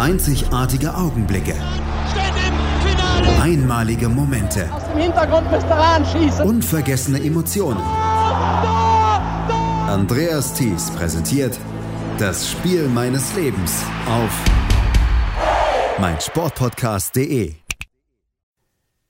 Einzigartige Augenblicke. Einmalige Momente. Aus dem Hintergrund müsst ihr anschießen. Unvergessene Emotionen. Andreas Thies präsentiert das Spiel meines Lebens auf meinsportpodcast.de.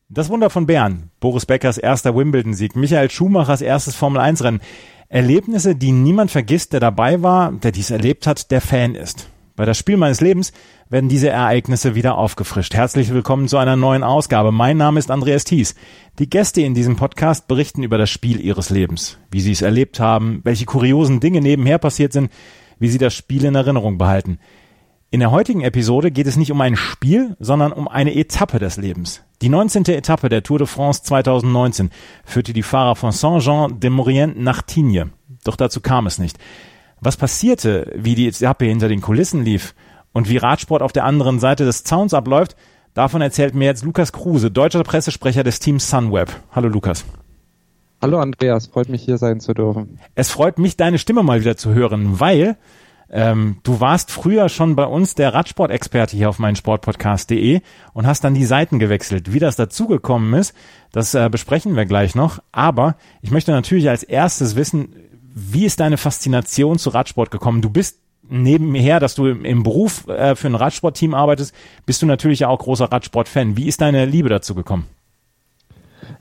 Das Wunder von Bern, Boris Beckers erster Wimbledon-Sieg, Michael Schumachers erstes Formel-1-Rennen. Erlebnisse, die niemand vergisst, der dabei war, der dies erlebt hat, der Fan ist. Bei das Spiel meines Lebens werden diese Ereignisse wieder aufgefrischt. Herzlich willkommen zu einer neuen Ausgabe. Mein Name ist Andreas Thies. Die Gäste in diesem Podcast berichten über das Spiel ihres Lebens, wie sie es erlebt haben, welche kuriosen Dinge nebenher passiert sind, wie sie das Spiel in Erinnerung behalten. In der heutigen Episode geht es nicht um ein Spiel, sondern um eine Etappe des Lebens. Die 19. Etappe der Tour de France 2019 führte die Fahrer von Saint-Jean-de-Maurienne nach Tignes. Doch dazu kam es nicht. Was passierte, wie die Etappe hinter den Kulissen lief und wie Radsport auf der anderen Seite des Zauns abläuft, davon erzählt mir jetzt Lukas Kruse, deutscher Pressesprecher des Teams Sunweb. Hallo Lukas. Hallo Andreas, freut mich hier sein zu dürfen. Es freut mich, deine Stimme mal wieder zu hören, weil ähm, du warst früher schon bei uns der Radsport-Experte hier auf meinen Sportpodcast.de und hast dann die Seiten gewechselt. Wie das dazugekommen ist, das äh, besprechen wir gleich noch. Aber ich möchte natürlich als erstes wissen, wie ist deine Faszination zu Radsport gekommen? Du bist nebenher, dass du im, Beruf äh, für ein Radsportteam arbeitest, bist du natürlich auch großer Radsport-Fan. Wie ist deine Liebe dazu gekommen?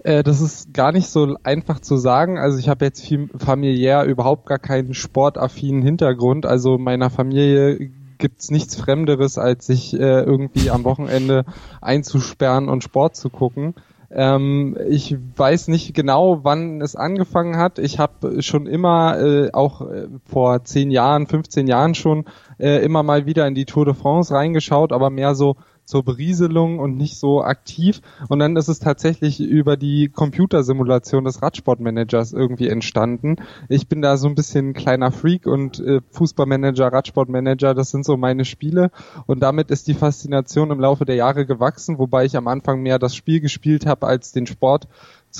Äh, das ist gar nicht so einfach zu sagen. Also ich habe jetzt familiär überhaupt gar keinen sportaffinen Hintergrund. Also meiner Familie gibt's nichts Fremderes, als sich äh, irgendwie am Wochenende einzusperren und Sport zu gucken. Ähm, ich weiß nicht genau, wann es angefangen hat. Ich habe schon immer, äh, auch äh, vor zehn Jahren, 15 Jahren schon, äh, immer mal wieder in die Tour de France reingeschaut, aber mehr so zur Berieselung und nicht so aktiv. Und dann ist es tatsächlich über die Computersimulation des Radsportmanagers irgendwie entstanden. Ich bin da so ein bisschen ein kleiner Freak und äh, Fußballmanager, Radsportmanager, das sind so meine Spiele. Und damit ist die Faszination im Laufe der Jahre gewachsen, wobei ich am Anfang mehr das Spiel gespielt habe als den Sport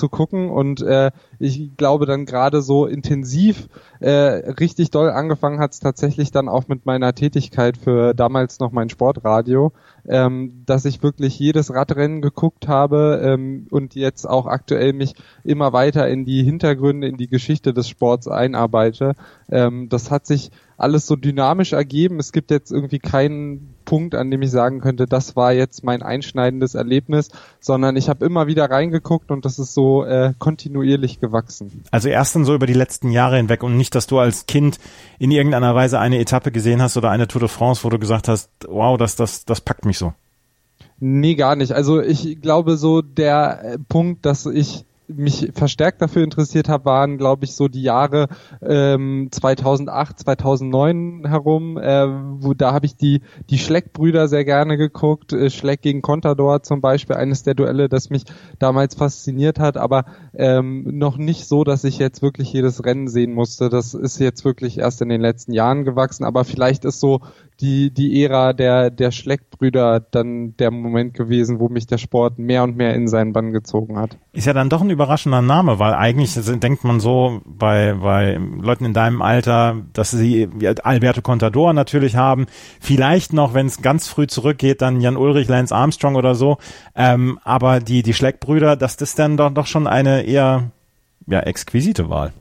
zu gucken und äh, ich glaube dann gerade so intensiv äh, richtig doll angefangen hat es tatsächlich dann auch mit meiner Tätigkeit für damals noch mein Sportradio, ähm, dass ich wirklich jedes Radrennen geguckt habe ähm, und jetzt auch aktuell mich immer weiter in die Hintergründe, in die Geschichte des Sports einarbeite. Ähm, das hat sich alles so dynamisch ergeben. Es gibt jetzt irgendwie keinen Punkt, an dem ich sagen könnte, das war jetzt mein einschneidendes Erlebnis, sondern ich habe immer wieder reingeguckt und das ist so äh, kontinuierlich gewachsen. Also erst dann so über die letzten Jahre hinweg und nicht, dass du als Kind in irgendeiner Weise eine Etappe gesehen hast oder eine Tour de France, wo du gesagt hast, wow, das, das, das packt mich so. Nee, gar nicht. Also ich glaube so der äh, Punkt, dass ich mich verstärkt dafür interessiert habe, waren, glaube ich, so die Jahre ähm, 2008, 2009 herum. Äh, wo da habe ich die die Schleck-Brüder sehr gerne geguckt. Äh, Schleck gegen Contador zum Beispiel, eines der Duelle, das mich damals fasziniert hat, aber ähm, noch nicht so, dass ich jetzt wirklich jedes Rennen sehen musste. Das ist jetzt wirklich erst in den letzten Jahren gewachsen, aber vielleicht ist so die, die Ära der, der Schleckbrüder dann der Moment gewesen, wo mich der Sport mehr und mehr in seinen Bann gezogen hat. Ist ja dann doch ein überraschender Name, weil eigentlich denkt man so bei, bei Leuten in deinem Alter, dass sie Alberto Contador natürlich haben, vielleicht noch, wenn es ganz früh zurückgeht, dann Jan Ulrich, Lance Armstrong oder so, ähm, aber die, die Schleckbrüder, das ist dann doch, doch schon eine eher ja, exquisite Wahl.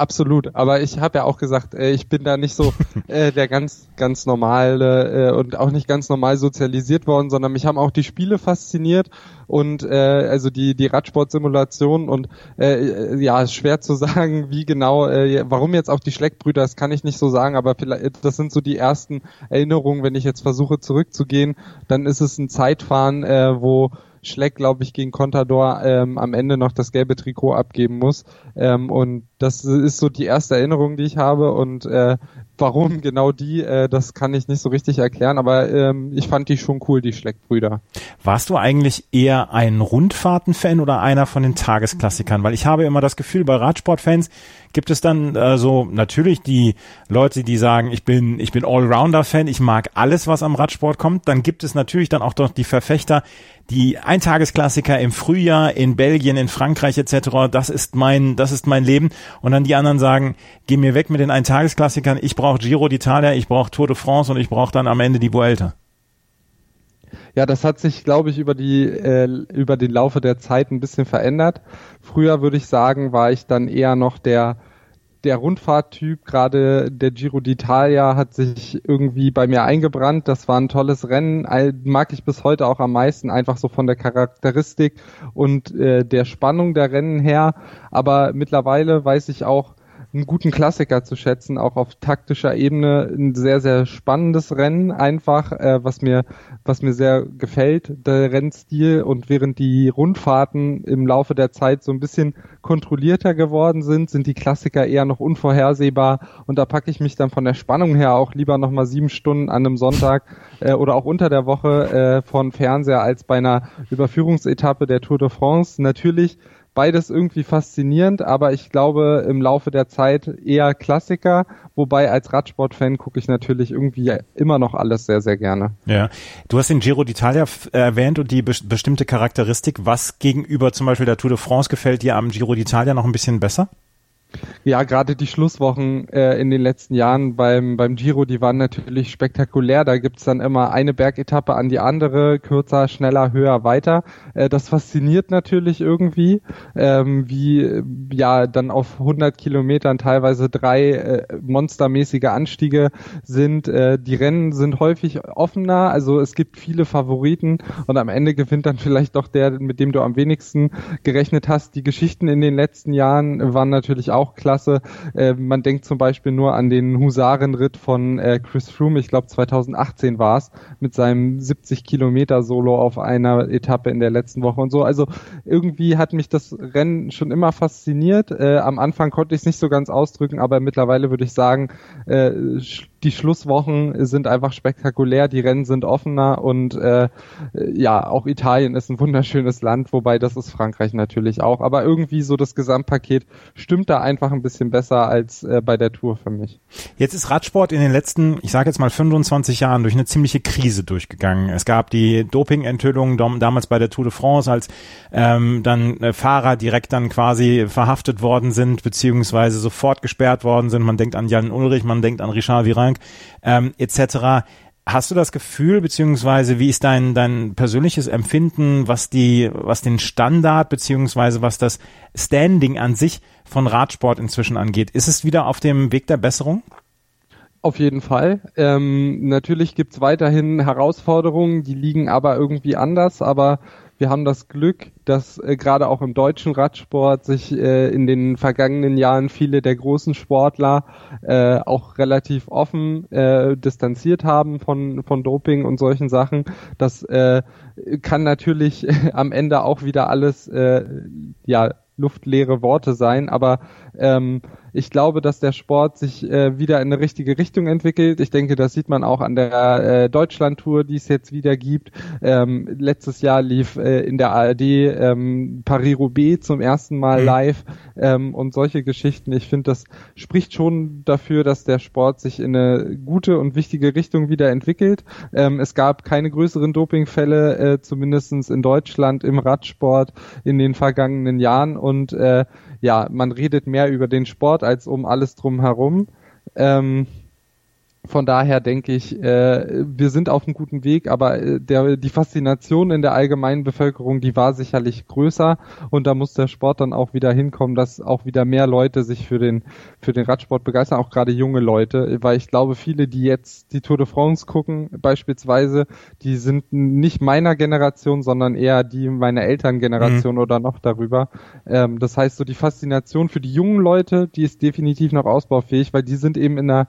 Absolut, aber ich habe ja auch gesagt, äh, ich bin da nicht so äh, der ganz ganz normale äh, und auch nicht ganz normal sozialisiert worden, sondern mich haben auch die Spiele fasziniert und äh, also die die Radsportsimulation und äh, ja schwer zu sagen, wie genau, äh, warum jetzt auch die Schleckbrüder, das kann ich nicht so sagen, aber vielleicht das sind so die ersten Erinnerungen, wenn ich jetzt versuche zurückzugehen, dann ist es ein Zeitfahren, äh, wo Schleck, glaube ich, gegen Contador ähm, am Ende noch das gelbe Trikot abgeben muss. Ähm, und das ist so die erste Erinnerung, die ich habe. Und äh, warum genau die, äh, das kann ich nicht so richtig erklären, aber ähm, ich fand die schon cool, die Schleckbrüder. Warst du eigentlich eher ein Rundfahrten-Fan oder einer von den Tagesklassikern? Weil ich habe immer das Gefühl, bei Radsportfans gibt es dann äh, so natürlich die Leute, die sagen, ich bin, ich bin Allrounder-Fan, ich mag alles, was am Radsport kommt. Dann gibt es natürlich dann auch doch die Verfechter, die Eintagesklassiker im Frühjahr in Belgien, in Frankreich etc. Das ist mein, das ist mein Leben. Und dann die anderen sagen, geh mir weg mit den Eintagesklassikern. Ich brauche Giro d'Italia, ich brauche Tour de France und ich brauche dann am Ende die Vuelta. Ja, das hat sich, glaube ich, über die äh, über den Laufe der Zeit ein bisschen verändert. Früher würde ich sagen, war ich dann eher noch der der Rundfahrttyp, gerade der Giro d'Italia hat sich irgendwie bei mir eingebrannt. Das war ein tolles Rennen, mag ich bis heute auch am meisten, einfach so von der Charakteristik und äh, der Spannung der Rennen her. Aber mittlerweile weiß ich auch, einen guten Klassiker zu schätzen, auch auf taktischer Ebene ein sehr, sehr spannendes Rennen einfach, äh, was mir, was mir sehr gefällt, der Rennstil und während die Rundfahrten im Laufe der Zeit so ein bisschen kontrollierter geworden sind, sind die Klassiker eher noch unvorhersehbar und da packe ich mich dann von der Spannung her auch lieber nochmal sieben Stunden an einem Sonntag äh, oder auch unter der Woche äh, von Fernseher als bei einer Überführungsetappe der Tour de France. Natürlich beides irgendwie faszinierend, aber ich glaube im Laufe der Zeit eher Klassiker, wobei als Radsportfan gucke ich natürlich irgendwie immer noch alles sehr, sehr gerne. Ja, du hast den Giro d'Italia erwähnt und die be bestimmte Charakteristik. Was gegenüber zum Beispiel der Tour de France gefällt dir am Giro d'Italia noch ein bisschen besser? Ja, gerade die Schlusswochen äh, in den letzten Jahren beim, beim Giro, die waren natürlich spektakulär. Da gibt's dann immer eine Bergetappe an die andere, kürzer, schneller, höher, weiter. Äh, das fasziniert natürlich irgendwie, ähm, wie ja dann auf 100 Kilometern teilweise drei äh, monstermäßige Anstiege sind. Äh, die Rennen sind häufig offener, also es gibt viele Favoriten und am Ende gewinnt dann vielleicht doch der, mit dem du am wenigsten gerechnet hast. Die Geschichten in den letzten Jahren waren natürlich auch auch klasse. Äh, man denkt zum Beispiel nur an den Husarenritt von äh, Chris Froome, ich glaube 2018 war es, mit seinem 70 Kilometer Solo auf einer Etappe in der letzten Woche und so. Also irgendwie hat mich das Rennen schon immer fasziniert. Äh, am Anfang konnte ich es nicht so ganz ausdrücken, aber mittlerweile würde ich sagen, äh, die Schlusswochen sind einfach spektakulär, die Rennen sind offener und äh, ja, auch Italien ist ein wunderschönes Land, wobei das ist Frankreich natürlich auch. Aber irgendwie so das Gesamtpaket stimmt da einfach ein bisschen besser als äh, bei der Tour für mich. Jetzt ist Radsport in den letzten, ich sage jetzt mal 25 Jahren durch eine ziemliche Krise durchgegangen. Es gab die Doping-Enthüllungen damals bei der Tour de France, als ähm, dann äh, Fahrer direkt dann quasi verhaftet worden sind, beziehungsweise sofort gesperrt worden sind. Man denkt an Jan Ulrich, man denkt an Richard Virin Kühlschrank ähm, etc. Hast du das Gefühl, beziehungsweise wie ist dein, dein persönliches Empfinden, was die, was den Standard, beziehungsweise was das Standing an sich von Radsport inzwischen angeht? Ist es wieder auf dem Weg der Besserung? Auf jeden Fall. Ähm, natürlich gibt's weiterhin Herausforderungen, die liegen aber irgendwie anders, aber wir haben das Glück, dass äh, gerade auch im deutschen Radsport sich äh, in den vergangenen Jahren viele der großen Sportler äh, auch relativ offen äh, distanziert haben von, von Doping und solchen Sachen. Das äh, kann natürlich am Ende auch wieder alles äh, ja luftleere Worte sein, aber ähm, ich glaube, dass der Sport sich äh, wieder in eine richtige Richtung entwickelt. Ich denke, das sieht man auch an der äh, Deutschland-Tour, die es jetzt wieder gibt. Ähm, letztes Jahr lief äh, in der ARD ähm, Paris-Roubaix zum ersten Mal mhm. live ähm, und solche Geschichten. Ich finde, das spricht schon dafür, dass der Sport sich in eine gute und wichtige Richtung wieder entwickelt. Ähm, es gab keine größeren Dopingfälle, äh, zumindestens in Deutschland im Radsport in den vergangenen Jahren und äh, ja, man redet mehr über den Sport als um alles drumherum. Ähm, von daher denke ich, äh, wir sind auf einem guten Weg, aber äh, der, die Faszination in der allgemeinen Bevölkerung, die war sicherlich größer und da muss der Sport dann auch wieder hinkommen, dass auch wieder mehr Leute sich für den, für den Radsport begeistern, auch gerade junge Leute, weil ich glaube, viele, die jetzt die Tour de France gucken, beispielsweise, die sind nicht meiner Generation, sondern eher die meiner Elterngeneration mhm. oder noch darüber. Ähm, das heißt, so die Faszination für die jungen Leute, die ist definitiv noch ausbaufähig, weil die sind eben in einer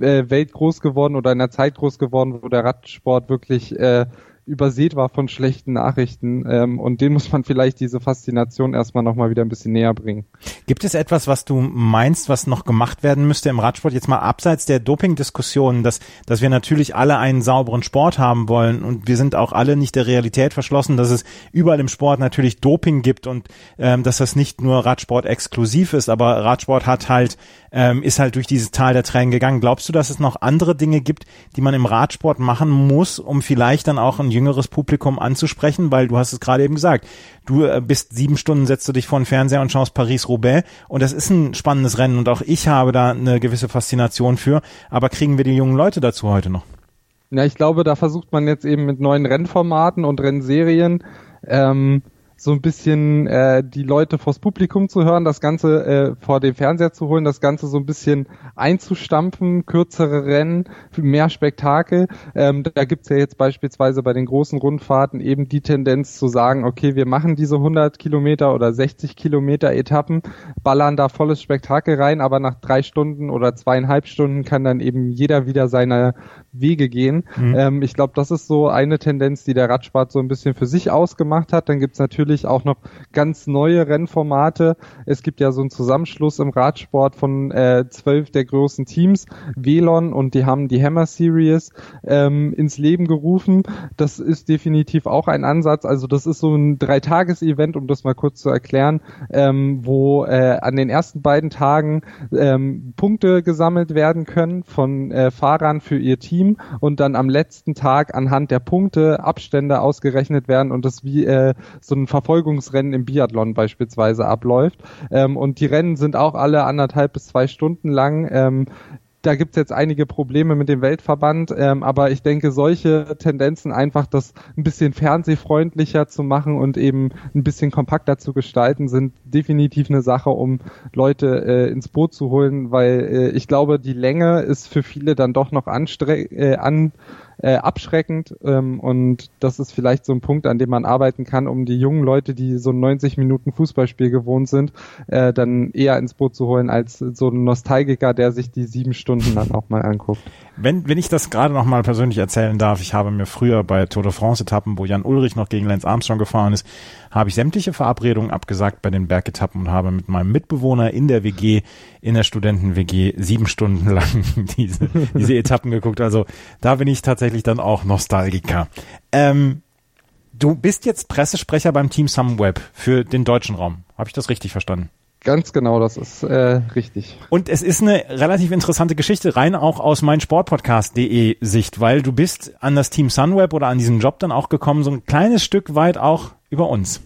äh, Welt groß geworden oder in einer Zeit groß geworden, wo der Radsport wirklich äh, übersät war von schlechten Nachrichten ähm, und den muss man vielleicht diese Faszination erstmal nochmal wieder ein bisschen näher bringen. Gibt es etwas, was du meinst, was noch gemacht werden müsste im Radsport, jetzt mal abseits der Doping-Diskussionen, dass, dass wir natürlich alle einen sauberen Sport haben wollen und wir sind auch alle nicht der Realität verschlossen, dass es überall im Sport natürlich Doping gibt und ähm, dass das nicht nur Radsport exklusiv ist, aber Radsport hat halt, ähm, ist halt durch dieses Tal der Tränen gegangen. Glaubst du, dass es noch andere Dinge gibt, die man im Radsport machen muss, um vielleicht dann auch ein jüngeres Publikum anzusprechen, weil du hast es gerade eben gesagt, du äh, bist sieben Stunden, setzt du dich vor den Fernseher und schaust Paris-Roubaix und das ist ein spannendes Rennen und auch ich habe da eine gewisse Faszination für, aber kriegen wir die jungen Leute dazu heute noch? Ja, ich glaube, da versucht man jetzt eben mit neuen Rennformaten und Rennserien ähm, so ein bisschen äh, die Leute vors Publikum zu hören, das Ganze äh, vor dem Fernseher zu holen, das Ganze so ein bisschen einzustampfen, kürzere Rennen, mehr Spektakel. Ähm, da gibt's ja jetzt beispielsweise bei den großen Rundfahrten eben die Tendenz zu sagen, okay, wir machen diese 100 Kilometer oder 60 Kilometer Etappen, ballern da volles Spektakel rein, aber nach drei Stunden oder zweieinhalb Stunden kann dann eben jeder wieder seine Wege gehen. Mhm. Ähm, ich glaube, das ist so eine Tendenz, die der Radsport so ein bisschen für sich ausgemacht hat. Dann gibt's natürlich auch noch ganz neue Rennformate. Es gibt ja so einen Zusammenschluss im Radsport von äh, zwölf der großen Teams, Velon, und die haben die Hammer Series ähm, ins Leben gerufen. Das ist definitiv auch ein Ansatz. Also das ist so ein Dreitages-Event, um das mal kurz zu erklären, ähm, wo äh, an den ersten beiden Tagen ähm, Punkte gesammelt werden können von äh, Fahrern für ihr Team Team und dann am letzten Tag anhand der Punkte Abstände ausgerechnet werden und das wie äh, so ein Verfolgungsrennen im Biathlon beispielsweise abläuft. Ähm, und die Rennen sind auch alle anderthalb bis zwei Stunden lang. Ähm, da gibt es jetzt einige Probleme mit dem Weltverband, ähm, aber ich denke, solche Tendenzen einfach das ein bisschen fernsehfreundlicher zu machen und eben ein bisschen kompakter zu gestalten, sind definitiv eine Sache, um Leute äh, ins Boot zu holen, weil äh, ich glaube, die Länge ist für viele dann doch noch anstre äh, an äh, abschreckend ähm, und das ist vielleicht so ein Punkt, an dem man arbeiten kann, um die jungen Leute, die so 90 Minuten Fußballspiel gewohnt sind, äh, dann eher ins Boot zu holen als so ein Nostalgiker, der sich die sieben Stunden dann auch mal anguckt. Wenn, wenn ich das gerade noch mal persönlich erzählen darf, ich habe mir früher bei Tour de France Etappen, wo Jan Ulrich noch gegen Lance Armstrong gefahren ist, habe ich sämtliche Verabredungen abgesagt bei den Bergetappen und habe mit meinem Mitbewohner in der WG, in der Studenten-WG, sieben Stunden lang diese, diese Etappen geguckt. Also da bin ich tatsächlich dann auch Nostalgiker. Ähm, du bist jetzt Pressesprecher beim Team Sunweb für den deutschen Raum. Habe ich das richtig verstanden? Ganz genau, das ist äh, richtig. Und es ist eine relativ interessante Geschichte, rein auch aus meinsportpodcast.de Sicht, weil du bist an das Team Sunweb oder an diesen Job dann auch gekommen, so ein kleines Stück weit auch über uns.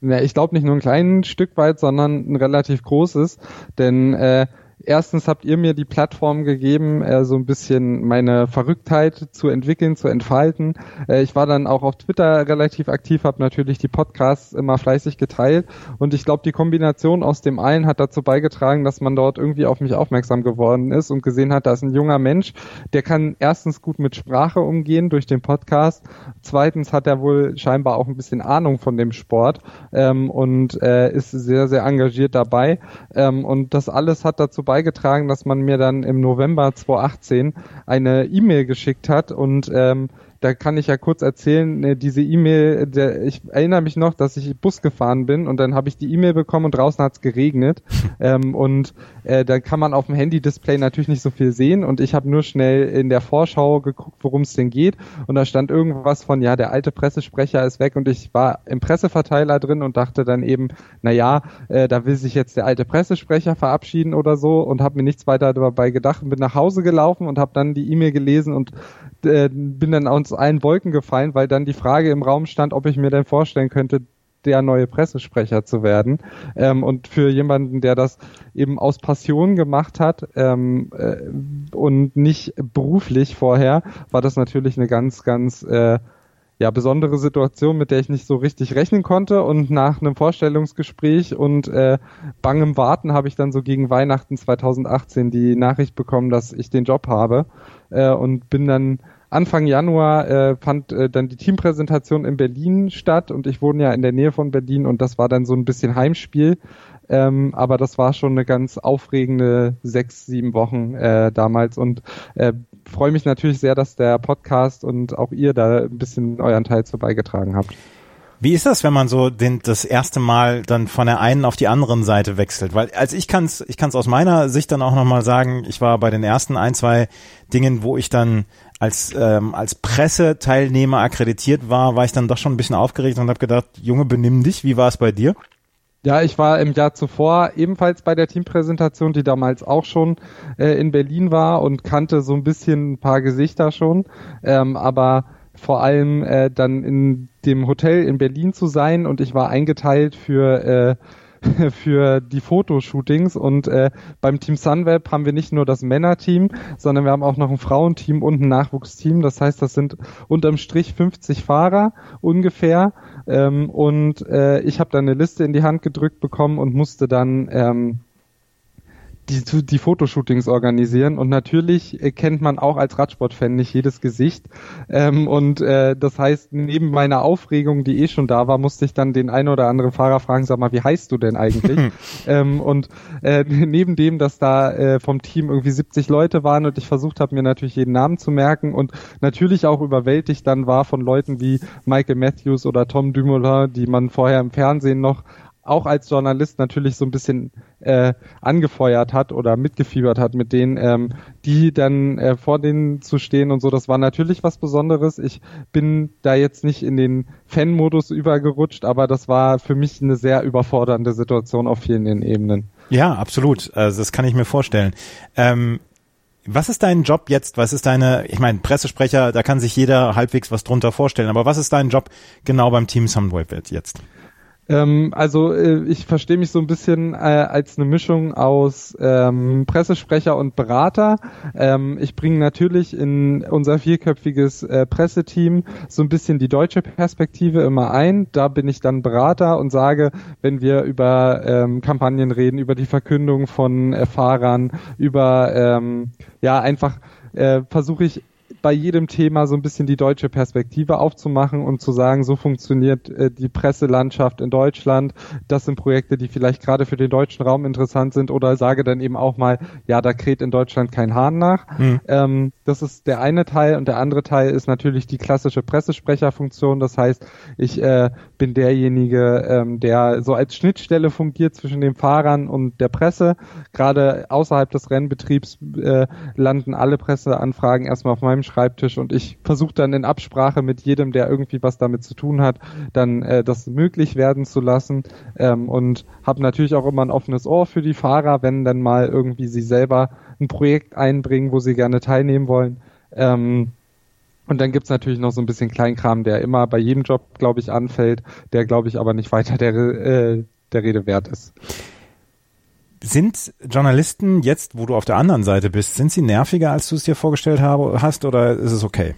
Ja, ich glaube nicht nur ein kleines Stück weit, sondern ein relativ großes, denn äh, erstens habt ihr mir die Plattform gegeben, äh, so ein bisschen meine Verrücktheit zu entwickeln, zu entfalten. Äh, ich war dann auch auf Twitter relativ aktiv, habe natürlich die Podcasts immer fleißig geteilt. Und ich glaube, die Kombination aus dem allen hat dazu beigetragen, dass man dort irgendwie auf mich aufmerksam geworden ist und gesehen hat, da ist ein junger Mensch, der kann erstens gut mit Sprache umgehen durch den Podcast, zweitens hat er wohl scheinbar auch ein bisschen Ahnung von dem Sport ähm, und äh, ist sehr, sehr engagiert dabei. Ähm, und das alles hat dazu beigetragen, dass man mir dann im November 2018 eine E-Mail geschickt hat und ähm, da kann ich ja kurz erzählen, ne, diese E-Mail, ich erinnere mich noch, dass ich Bus gefahren bin und dann habe ich die E-Mail bekommen und draußen hat es geregnet. Ähm, und äh, da kann man auf dem Handy-Display natürlich nicht so viel sehen. Und ich habe nur schnell in der Vorschau geguckt, worum es denn geht. Und da stand irgendwas von, ja, der alte Pressesprecher ist weg. Und ich war im Presseverteiler drin und dachte dann eben, na ja, äh, da will sich jetzt der alte Pressesprecher verabschieden oder so. Und habe mir nichts weiter dabei gedacht und bin nach Hause gelaufen und habe dann die E-Mail gelesen und äh, bin dann aus allen Wolken gefallen, weil dann die Frage im Raum stand, ob ich mir denn vorstellen könnte, der neue Pressesprecher zu werden. Ähm, und für jemanden, der das eben aus Passion gemacht hat ähm, äh, und nicht beruflich vorher, war das natürlich eine ganz, ganz äh, ja, besondere Situation, mit der ich nicht so richtig rechnen konnte. Und nach einem Vorstellungsgespräch und äh, bangem Warten habe ich dann so gegen Weihnachten 2018 die Nachricht bekommen, dass ich den Job habe äh, und bin dann Anfang Januar äh, fand äh, dann die Teampräsentation in Berlin statt und ich wohne ja in der Nähe von Berlin und das war dann so ein bisschen Heimspiel. Ähm, aber das war schon eine ganz aufregende sechs, sieben Wochen äh, damals und äh, freue mich natürlich sehr, dass der Podcast und auch ihr da ein bisschen euren Teil zu beigetragen habt. Wie ist das, wenn man so den, das erste Mal dann von der einen auf die anderen Seite wechselt? Weil als ich kann's, ich kann's aus meiner Sicht dann auch nochmal sagen, ich war bei den ersten ein, zwei Dingen, wo ich dann als ähm, als Presseteilnehmer akkreditiert war, war ich dann doch schon ein bisschen aufgeregt und habe gedacht, Junge, benimm dich. Wie war es bei dir? Ja, ich war im Jahr zuvor ebenfalls bei der Teampräsentation, die damals auch schon äh, in Berlin war und kannte so ein bisschen ein paar Gesichter schon, ähm, aber vor allem äh, dann in dem Hotel in Berlin zu sein und ich war eingeteilt für äh, für die Fotoshootings und äh, beim Team Sunweb haben wir nicht nur das Männerteam, sondern wir haben auch noch ein Frauenteam und ein Nachwuchsteam. Das heißt, das sind unterm Strich 50 Fahrer ungefähr ähm, und äh, ich habe dann eine Liste in die Hand gedrückt bekommen und musste dann ähm, die, die Fotoshootings organisieren. Und natürlich kennt man auch als Radsportfan nicht jedes Gesicht. Ähm, und äh, das heißt, neben meiner Aufregung, die eh schon da war, musste ich dann den einen oder anderen Fahrer fragen, sag mal, wie heißt du denn eigentlich? ähm, und äh, neben dem, dass da äh, vom Team irgendwie 70 Leute waren und ich versucht habe, mir natürlich jeden Namen zu merken und natürlich auch überwältigt dann war von Leuten wie Michael Matthews oder Tom Dumoulin, die man vorher im Fernsehen noch auch als Journalist natürlich so ein bisschen äh, angefeuert hat oder mitgefiebert hat mit denen, ähm, die dann äh, vor denen zu stehen und so, das war natürlich was Besonderes. Ich bin da jetzt nicht in den Fan-Modus übergerutscht, aber das war für mich eine sehr überfordernde Situation auf vielen Ebenen. Ja, absolut. Also das kann ich mir vorstellen. Ähm was ist dein Job jetzt? Was ist deine, ich meine, Pressesprecher, da kann sich jeder halbwegs was drunter vorstellen, aber was ist dein Job genau beim Team Sunweb jetzt? Ähm, also äh, ich verstehe mich so ein bisschen äh, als eine Mischung aus ähm, Pressesprecher und Berater. Ähm, ich bringe natürlich in unser vierköpfiges äh, Presseteam so ein bisschen die deutsche Perspektive immer ein. Da bin ich dann Berater und sage, wenn wir über ähm, Kampagnen reden, über die Verkündung von äh, Fahrern, über ähm, ja einfach äh, versuche ich bei jedem Thema so ein bisschen die deutsche Perspektive aufzumachen und zu sagen, so funktioniert äh, die Presselandschaft in Deutschland. Das sind Projekte, die vielleicht gerade für den deutschen Raum interessant sind oder sage dann eben auch mal, ja, da kräht in Deutschland kein Hahn nach. Mhm. Ähm, das ist der eine Teil und der andere Teil ist natürlich die klassische Pressesprecherfunktion. Das heißt, ich äh, bin derjenige, ähm, der so als Schnittstelle fungiert zwischen den Fahrern und der Presse. Gerade außerhalb des Rennbetriebs äh, landen alle Presseanfragen erstmal auf meinem Schreibtisch und ich versuche dann in Absprache mit jedem, der irgendwie was damit zu tun hat, dann äh, das möglich werden zu lassen ähm, und habe natürlich auch immer ein offenes Ohr für die Fahrer, wenn dann mal irgendwie sie selber ein Projekt einbringen, wo sie gerne teilnehmen wollen. Ähm, und dann gibt's natürlich noch so ein bisschen Kleinkram, der immer bei jedem Job, glaube ich, anfällt, der, glaube ich, aber nicht weiter der, äh, der Rede wert ist. Sind Journalisten jetzt, wo du auf der anderen Seite bist, sind sie nerviger, als du es dir vorgestellt habe, hast oder ist es okay?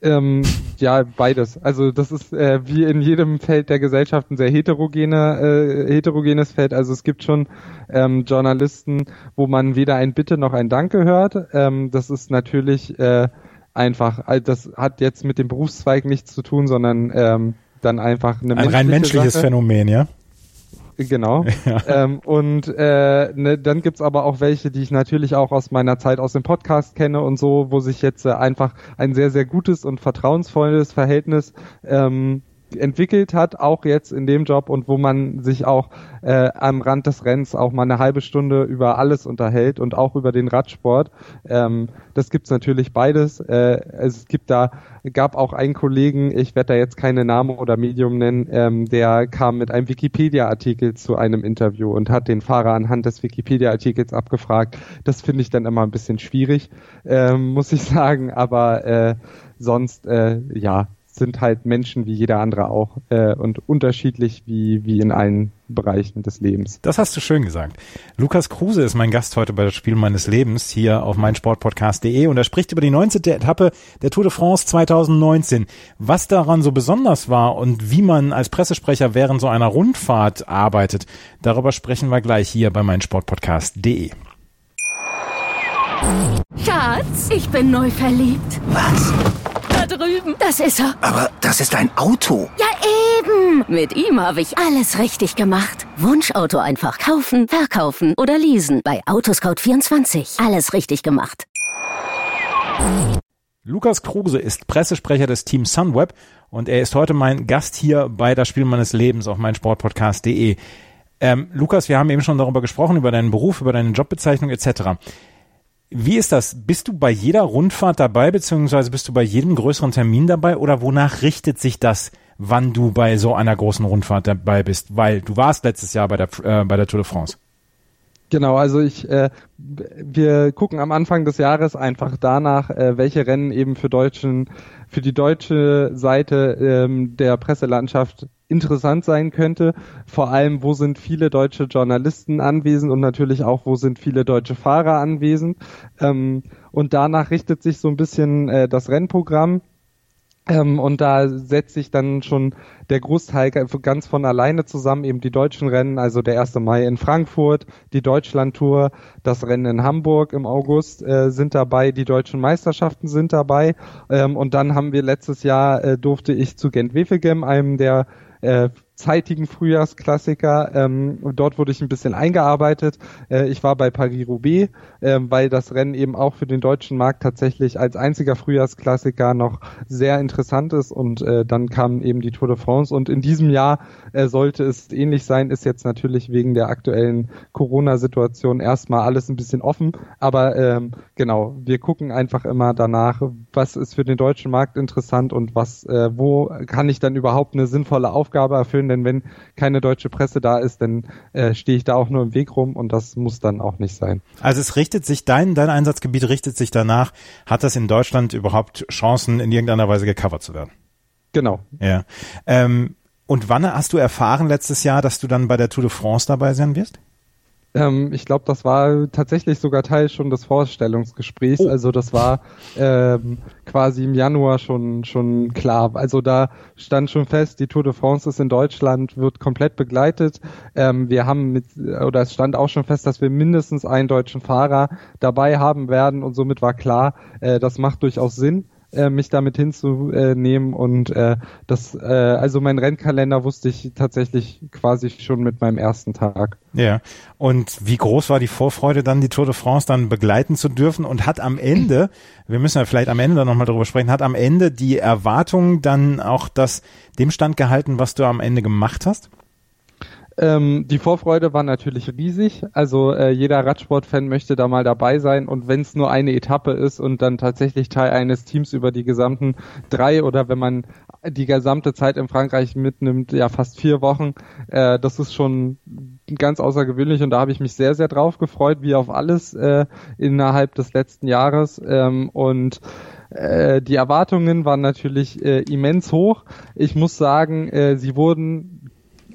Ähm, ja, beides. Also das ist äh, wie in jedem Feld der Gesellschaft ein sehr heterogene, äh, heterogenes Feld. Also es gibt schon ähm, Journalisten, wo man weder ein Bitte noch ein Danke hört. Ähm, das ist natürlich äh, einfach, also das hat jetzt mit dem Berufszweig nichts zu tun, sondern ähm, dann einfach eine ein rein menschliches Sache. Phänomen, ja. Genau. Ja. Ähm, und äh, ne, dann gibt's aber auch welche, die ich natürlich auch aus meiner Zeit aus dem Podcast kenne und so, wo sich jetzt äh, einfach ein sehr, sehr gutes und vertrauensvolles Verhältnis ähm, entwickelt hat, auch jetzt in dem Job und wo man sich auch äh, am Rand des Rennens auch mal eine halbe Stunde über alles unterhält und auch über den Radsport. Ähm, das gibt's natürlich beides. Äh, es gibt da, gab auch einen Kollegen, ich werde da jetzt keine Namen oder Medium nennen, ähm, der kam mit einem Wikipedia-Artikel zu einem Interview und hat den Fahrer anhand des Wikipedia-Artikels abgefragt. Das finde ich dann immer ein bisschen schwierig, ähm, muss ich sagen, aber äh, sonst, äh, ja, sind halt Menschen wie jeder andere auch äh, und unterschiedlich wie, wie in allen Bereichen des Lebens. Das hast du schön gesagt. Lukas Kruse ist mein Gast heute bei das Spiel meines Lebens hier auf meinsportpodcast.de und er spricht über die 19. Etappe der Tour de France 2019. Was daran so besonders war und wie man als Pressesprecher während so einer Rundfahrt arbeitet, darüber sprechen wir gleich hier bei meinsportpodcast.de. Schatz, ich bin neu verliebt. Was? Drüben. Das ist er. Aber das ist ein Auto. Ja, eben. Mit ihm habe ich alles richtig gemacht. Wunschauto einfach kaufen, verkaufen oder leasen. Bei Autoscout24. Alles richtig gemacht. Lukas Kruse ist Pressesprecher des Teams Sunweb und er ist heute mein Gast hier bei Das Spiel meines Lebens auf meinsportpodcast.de. Ähm, Lukas, wir haben eben schon darüber gesprochen, über deinen Beruf, über deine Jobbezeichnung etc. Wie ist das? Bist du bei jeder Rundfahrt dabei, beziehungsweise bist du bei jedem größeren Termin dabei oder wonach richtet sich das, wann du bei so einer großen Rundfahrt dabei bist? Weil du warst letztes Jahr bei der, äh, bei der Tour de France. Genau, also ich, äh, wir gucken am Anfang des Jahres einfach danach, äh, welche Rennen eben für deutschen, für die deutsche Seite ähm, der Presselandschaft interessant sein könnte. Vor allem, wo sind viele deutsche Journalisten anwesend und natürlich auch, wo sind viele deutsche Fahrer anwesend. Ähm, und danach richtet sich so ein bisschen äh, das Rennprogramm. Ähm, und da setzt sich dann schon der Großteil ganz von alleine zusammen, eben die deutschen Rennen, also der 1. Mai in Frankfurt, die Deutschlandtour, das Rennen in Hamburg im August äh, sind dabei, die deutschen Meisterschaften sind dabei. Ähm, und dann haben wir letztes Jahr, äh, durfte ich zu Gent-Wevelgem, einem der äh, zeitigen Frühjahrsklassiker. Ähm, dort wurde ich ein bisschen eingearbeitet. Äh, ich war bei Paris-Roubaix, äh, weil das Rennen eben auch für den deutschen Markt tatsächlich als einziger Frühjahrsklassiker noch sehr interessant ist. Und äh, dann kam eben die Tour de France. Und in diesem Jahr äh, sollte es ähnlich sein, ist jetzt natürlich wegen der aktuellen Corona-Situation erstmal alles ein bisschen offen. Aber ähm, genau, wir gucken einfach immer danach, was ist für den deutschen Markt interessant und was, äh, wo kann ich dann überhaupt eine sinnvolle Aufgabe erfüllen denn wenn keine deutsche Presse da ist, dann äh, stehe ich da auch nur im Weg rum und das muss dann auch nicht sein. Also es richtet sich, dein, dein Einsatzgebiet richtet sich danach, hat das in Deutschland überhaupt Chancen, in irgendeiner Weise gecovert zu werden? Genau. Ja. Ähm, und wann hast du erfahren letztes Jahr, dass du dann bei der Tour de France dabei sein wirst? Ähm, ich glaube, das war tatsächlich sogar Teil schon des Vorstellungsgesprächs. Oh. Also das war ähm, quasi im Januar schon schon klar. Also da stand schon fest, die Tour de France ist in Deutschland, wird komplett begleitet. Ähm, wir haben mit oder es stand auch schon fest, dass wir mindestens einen deutschen Fahrer dabei haben werden und somit war klar, äh, das macht durchaus Sinn äh, mich damit hinzunehmen und äh, das, äh, also mein Rennkalender wusste ich tatsächlich quasi schon mit meinem ersten Tag. Ja. Und wie groß war die Vorfreude dann, die Tour de France dann begleiten zu dürfen und hat am Ende, wir müssen ja vielleicht am Ende dann nochmal darüber sprechen, hat am Ende die Erwartung dann auch das dem Stand gehalten, was du am Ende gemacht hast? Ähm, die Vorfreude war natürlich riesig. Also äh, jeder Radsportfan möchte da mal dabei sein und wenn es nur eine Etappe ist und dann tatsächlich Teil eines Teams über die gesamten drei oder wenn man die gesamte Zeit in Frankreich mitnimmt, ja fast vier Wochen, äh, das ist schon ganz außergewöhnlich und da habe ich mich sehr, sehr drauf gefreut, wie auf alles äh, innerhalb des letzten Jahres ähm, und äh, die Erwartungen waren natürlich äh, immens hoch. Ich muss sagen, äh, sie wurden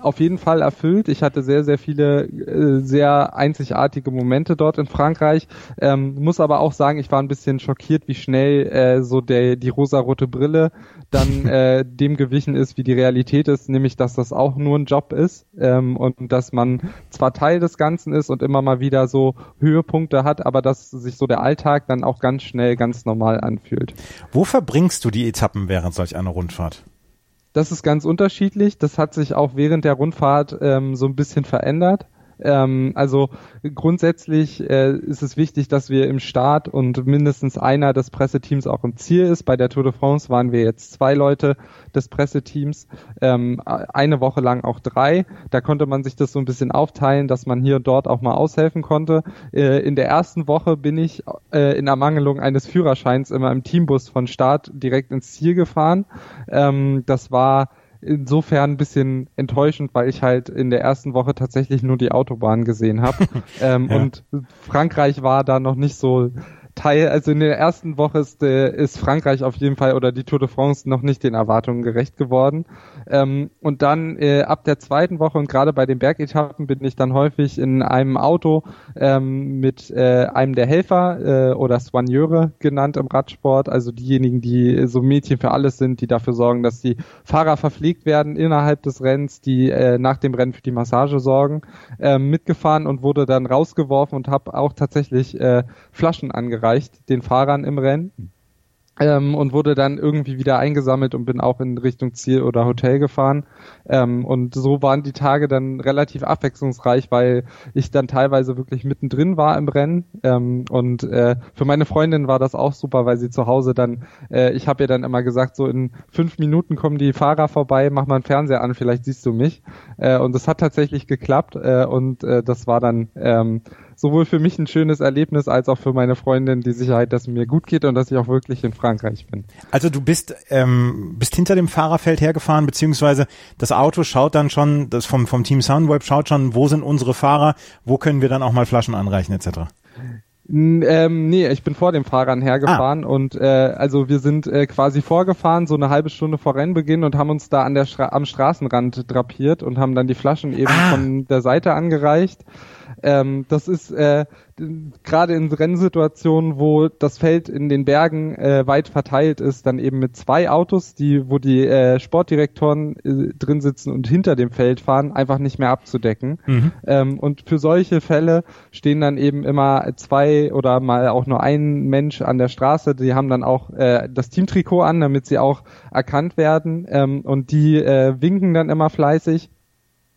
auf jeden Fall erfüllt. Ich hatte sehr, sehr viele äh, sehr einzigartige Momente dort in Frankreich. Ähm, muss aber auch sagen, ich war ein bisschen schockiert, wie schnell äh, so der die rosarote Brille dann äh, dem gewichen ist, wie die Realität ist, nämlich dass das auch nur ein Job ist ähm, und dass man zwar Teil des Ganzen ist und immer mal wieder so Höhepunkte hat, aber dass sich so der Alltag dann auch ganz schnell ganz normal anfühlt. Wo verbringst du die Etappen während solch einer Rundfahrt? Das ist ganz unterschiedlich. Das hat sich auch während der Rundfahrt ähm, so ein bisschen verändert. Ähm, also grundsätzlich äh, ist es wichtig, dass wir im Start und mindestens einer des Presseteams auch im Ziel ist. Bei der Tour de France waren wir jetzt zwei Leute des Presseteams, ähm, eine Woche lang auch drei. Da konnte man sich das so ein bisschen aufteilen, dass man hier und dort auch mal aushelfen konnte. Äh, in der ersten Woche bin ich äh, in Ermangelung eines Führerscheins immer im Teambus von Start direkt ins Ziel gefahren. Ähm, das war insofern ein bisschen enttäuschend, weil ich halt in der ersten Woche tatsächlich nur die Autobahn gesehen habe. ähm, ja. Und Frankreich war da noch nicht so Teil, also in der ersten Woche ist, äh, ist Frankreich auf jeden Fall oder die Tour de France noch nicht den Erwartungen gerecht geworden. Ähm, und dann äh, ab der zweiten Woche und gerade bei den Bergetappen bin ich dann häufig in einem Auto ähm, mit äh, einem der Helfer äh, oder Soigneure genannt im Radsport, also diejenigen, die so Mädchen für alles sind, die dafür sorgen, dass die Fahrer verpflegt werden innerhalb des Rennens, die äh, nach dem Rennen für die Massage sorgen, äh, mitgefahren und wurde dann rausgeworfen und habe auch tatsächlich äh, Flaschen angereicht gereicht den Fahrern im Rennen ähm, und wurde dann irgendwie wieder eingesammelt und bin auch in Richtung Ziel oder Hotel gefahren. Ähm, und so waren die Tage dann relativ abwechslungsreich, weil ich dann teilweise wirklich mittendrin war im Rennen. Ähm, und äh, für meine Freundin war das auch super, weil sie zu Hause dann, äh, ich habe ihr dann immer gesagt, so in fünf Minuten kommen die Fahrer vorbei, mach mal einen Fernseher an, vielleicht siehst du mich. Äh, und das hat tatsächlich geklappt äh, und äh, das war dann ähm, sowohl für mich ein schönes Erlebnis als auch für meine Freundin die Sicherheit, dass es mir gut geht und dass ich auch wirklich in Frankreich bin. Also du bist ähm, bist hinter dem Fahrerfeld hergefahren, beziehungsweise das Auto schaut dann schon, das vom vom Team Soundweb schaut schon, wo sind unsere Fahrer, wo können wir dann auch mal Flaschen anreichen etc. Ähm, nee, ich bin vor den Fahrern hergefahren ah. und äh, also wir sind äh, quasi vorgefahren, so eine halbe Stunde vor Rennbeginn und haben uns da an der Stra am Straßenrand drapiert und haben dann die Flaschen eben ah. von der Seite angereicht. Ähm, das ist äh, gerade in Rennsituationen, wo das Feld in den Bergen äh, weit verteilt ist, dann eben mit zwei Autos, die, wo die äh, Sportdirektoren äh, drin sitzen und hinter dem Feld fahren, einfach nicht mehr abzudecken. Mhm. Ähm, und für solche Fälle stehen dann eben immer zwei oder mal auch nur ein Mensch an der Straße. Die haben dann auch äh, das Teamtrikot an, damit sie auch erkannt werden. Ähm, und die äh, winken dann immer fleißig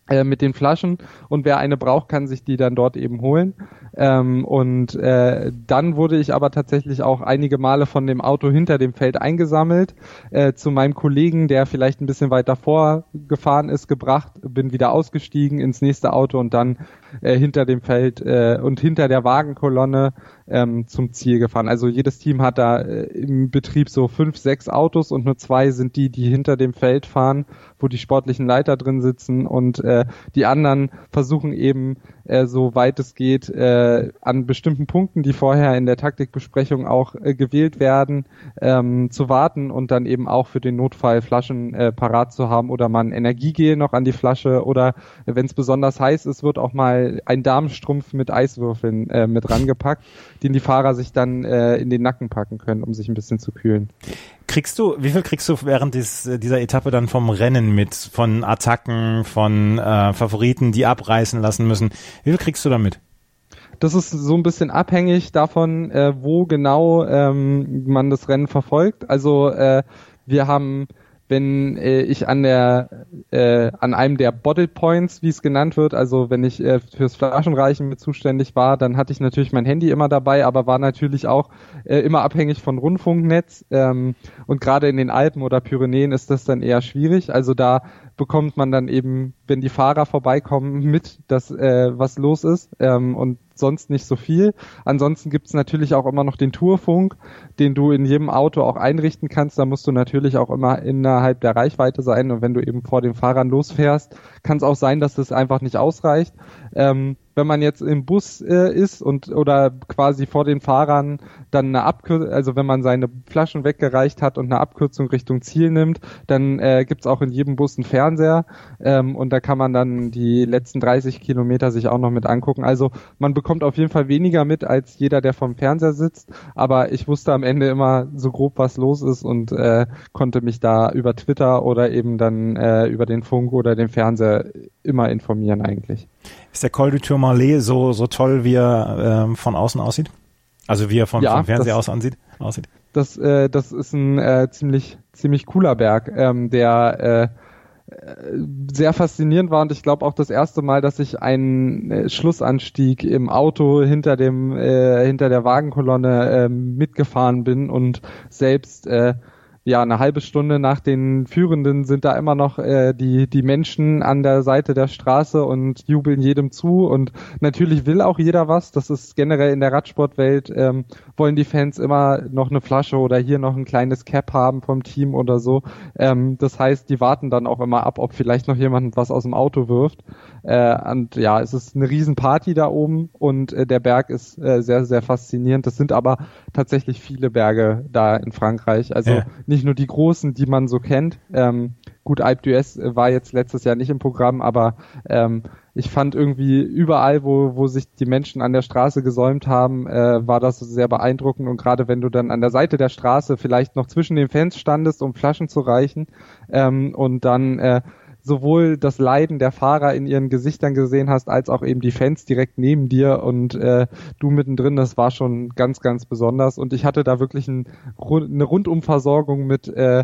äh, mit den Flaschen und wer eine braucht, kann sich die dann dort eben holen. Ähm, und äh, dann wurde ich aber tatsächlich auch einige Male von dem Auto hinter dem Feld eingesammelt, äh, zu meinem Kollegen, der vielleicht ein bisschen weiter vorgefahren ist, gebracht, bin wieder ausgestiegen ins nächste Auto und dann äh, hinter dem Feld äh, und hinter der Wagenkolonne ähm, zum Ziel gefahren. Also jedes Team hat da äh, im Betrieb so fünf, sechs Autos und nur zwei sind die, die hinter dem Feld fahren, wo die sportlichen Leiter drin sitzen und äh, die anderen versuchen eben äh, so weit es geht äh, an bestimmten Punkten, die vorher in der Taktikbesprechung auch äh, gewählt werden, ähm, zu warten und dann eben auch für den Notfall Flaschen äh, parat zu haben oder man Energiegel noch an die Flasche oder äh, wenn es besonders heiß ist, wird auch mal ein Darmstrumpf mit Eiswürfeln äh, mit rangepackt den die Fahrer sich dann äh, in den Nacken packen können, um sich ein bisschen zu kühlen. Kriegst du, wie viel kriegst du während des, dieser Etappe dann vom Rennen mit, von Attacken, von äh, Favoriten, die abreißen lassen müssen? Wie viel kriegst du damit? Das ist so ein bisschen abhängig davon, äh, wo genau ähm, man das Rennen verfolgt. Also äh, wir haben wenn äh, ich an der äh, an einem der Bottle Points, wie es genannt wird, also wenn ich äh, fürs Flaschenreichen mit zuständig war, dann hatte ich natürlich mein Handy immer dabei, aber war natürlich auch äh, immer abhängig von Rundfunknetz. Ähm, und gerade in den Alpen oder Pyrenäen ist das dann eher schwierig. Also da bekommt man dann eben, wenn die Fahrer vorbeikommen, mit, dass äh, was los ist ähm, und sonst nicht so viel. Ansonsten gibt's natürlich auch immer noch den Tourfunk, den du in jedem Auto auch einrichten kannst. Da musst du natürlich auch immer innerhalb der Reichweite sein und wenn du eben vor den Fahrern losfährst, kann es auch sein, dass das einfach nicht ausreicht. Ähm, wenn man jetzt im Bus äh, ist und oder quasi vor den Fahrern dann eine Abkürzung, also wenn man seine Flaschen weggereicht hat und eine Abkürzung Richtung Ziel nimmt, dann äh, gibt auch in jedem Bus einen Fernseher ähm, und da kann man dann die letzten 30 Kilometer sich auch noch mit angucken. Also man bekommt auf jeden Fall weniger mit als jeder, der vom Fernseher sitzt, aber ich wusste am Ende immer so grob, was los ist und äh, konnte mich da über Twitter oder eben dann äh, über den Funk oder den Fernseher immer informieren eigentlich. Ist der Col du Tourmalet so, so toll, wie er ähm, von außen aussieht? Also wie er von, ja, vom Fernseher das, aus ansieht, aussieht? Das, äh, das ist ein äh, ziemlich, ziemlich cooler Berg, ähm, der äh, sehr faszinierend war und ich glaube auch das erste Mal, dass ich einen äh, Schlussanstieg im Auto hinter dem äh, hinter der Wagenkolonne äh, mitgefahren bin und selbst äh, ja, eine halbe Stunde nach den Führenden sind da immer noch äh, die, die Menschen an der Seite der Straße und jubeln jedem zu. Und natürlich will auch jeder was. Das ist generell in der Radsportwelt, ähm, wollen die Fans immer noch eine Flasche oder hier noch ein kleines Cap haben vom Team oder so. Ähm, das heißt, die warten dann auch immer ab, ob vielleicht noch jemand was aus dem Auto wirft. Äh, und ja, es ist eine Riesenparty da oben und äh, der Berg ist äh, sehr, sehr faszinierend. Das sind aber tatsächlich viele Berge da in Frankreich. Also ja. nicht nur die großen, die man so kennt. Ähm, gut, Alpe d'Huez war jetzt letztes Jahr nicht im Programm, aber ähm, ich fand irgendwie überall, wo, wo sich die Menschen an der Straße gesäumt haben, äh, war das sehr beeindruckend. Und gerade wenn du dann an der Seite der Straße vielleicht noch zwischen den Fans standest, um Flaschen zu reichen ähm, und dann äh, sowohl das Leiden der Fahrer in ihren Gesichtern gesehen hast, als auch eben die Fans direkt neben dir und äh, du mittendrin, das war schon ganz, ganz besonders. Und ich hatte da wirklich ein, eine Rundumversorgung mit äh,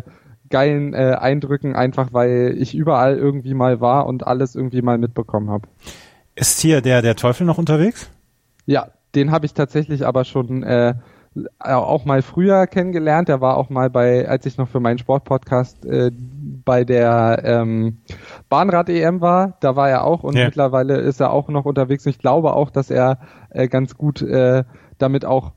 geilen äh, Eindrücken, einfach weil ich überall irgendwie mal war und alles irgendwie mal mitbekommen habe. Ist hier der, der Teufel noch unterwegs? Ja, den habe ich tatsächlich aber schon äh, auch mal früher kennengelernt. Der war auch mal bei, als ich noch für meinen Sportpodcast äh, bei der ähm, Bahnrad-EM war, da war er auch und ja. mittlerweile ist er auch noch unterwegs. Ich glaube auch, dass er äh, ganz gut äh, damit auch,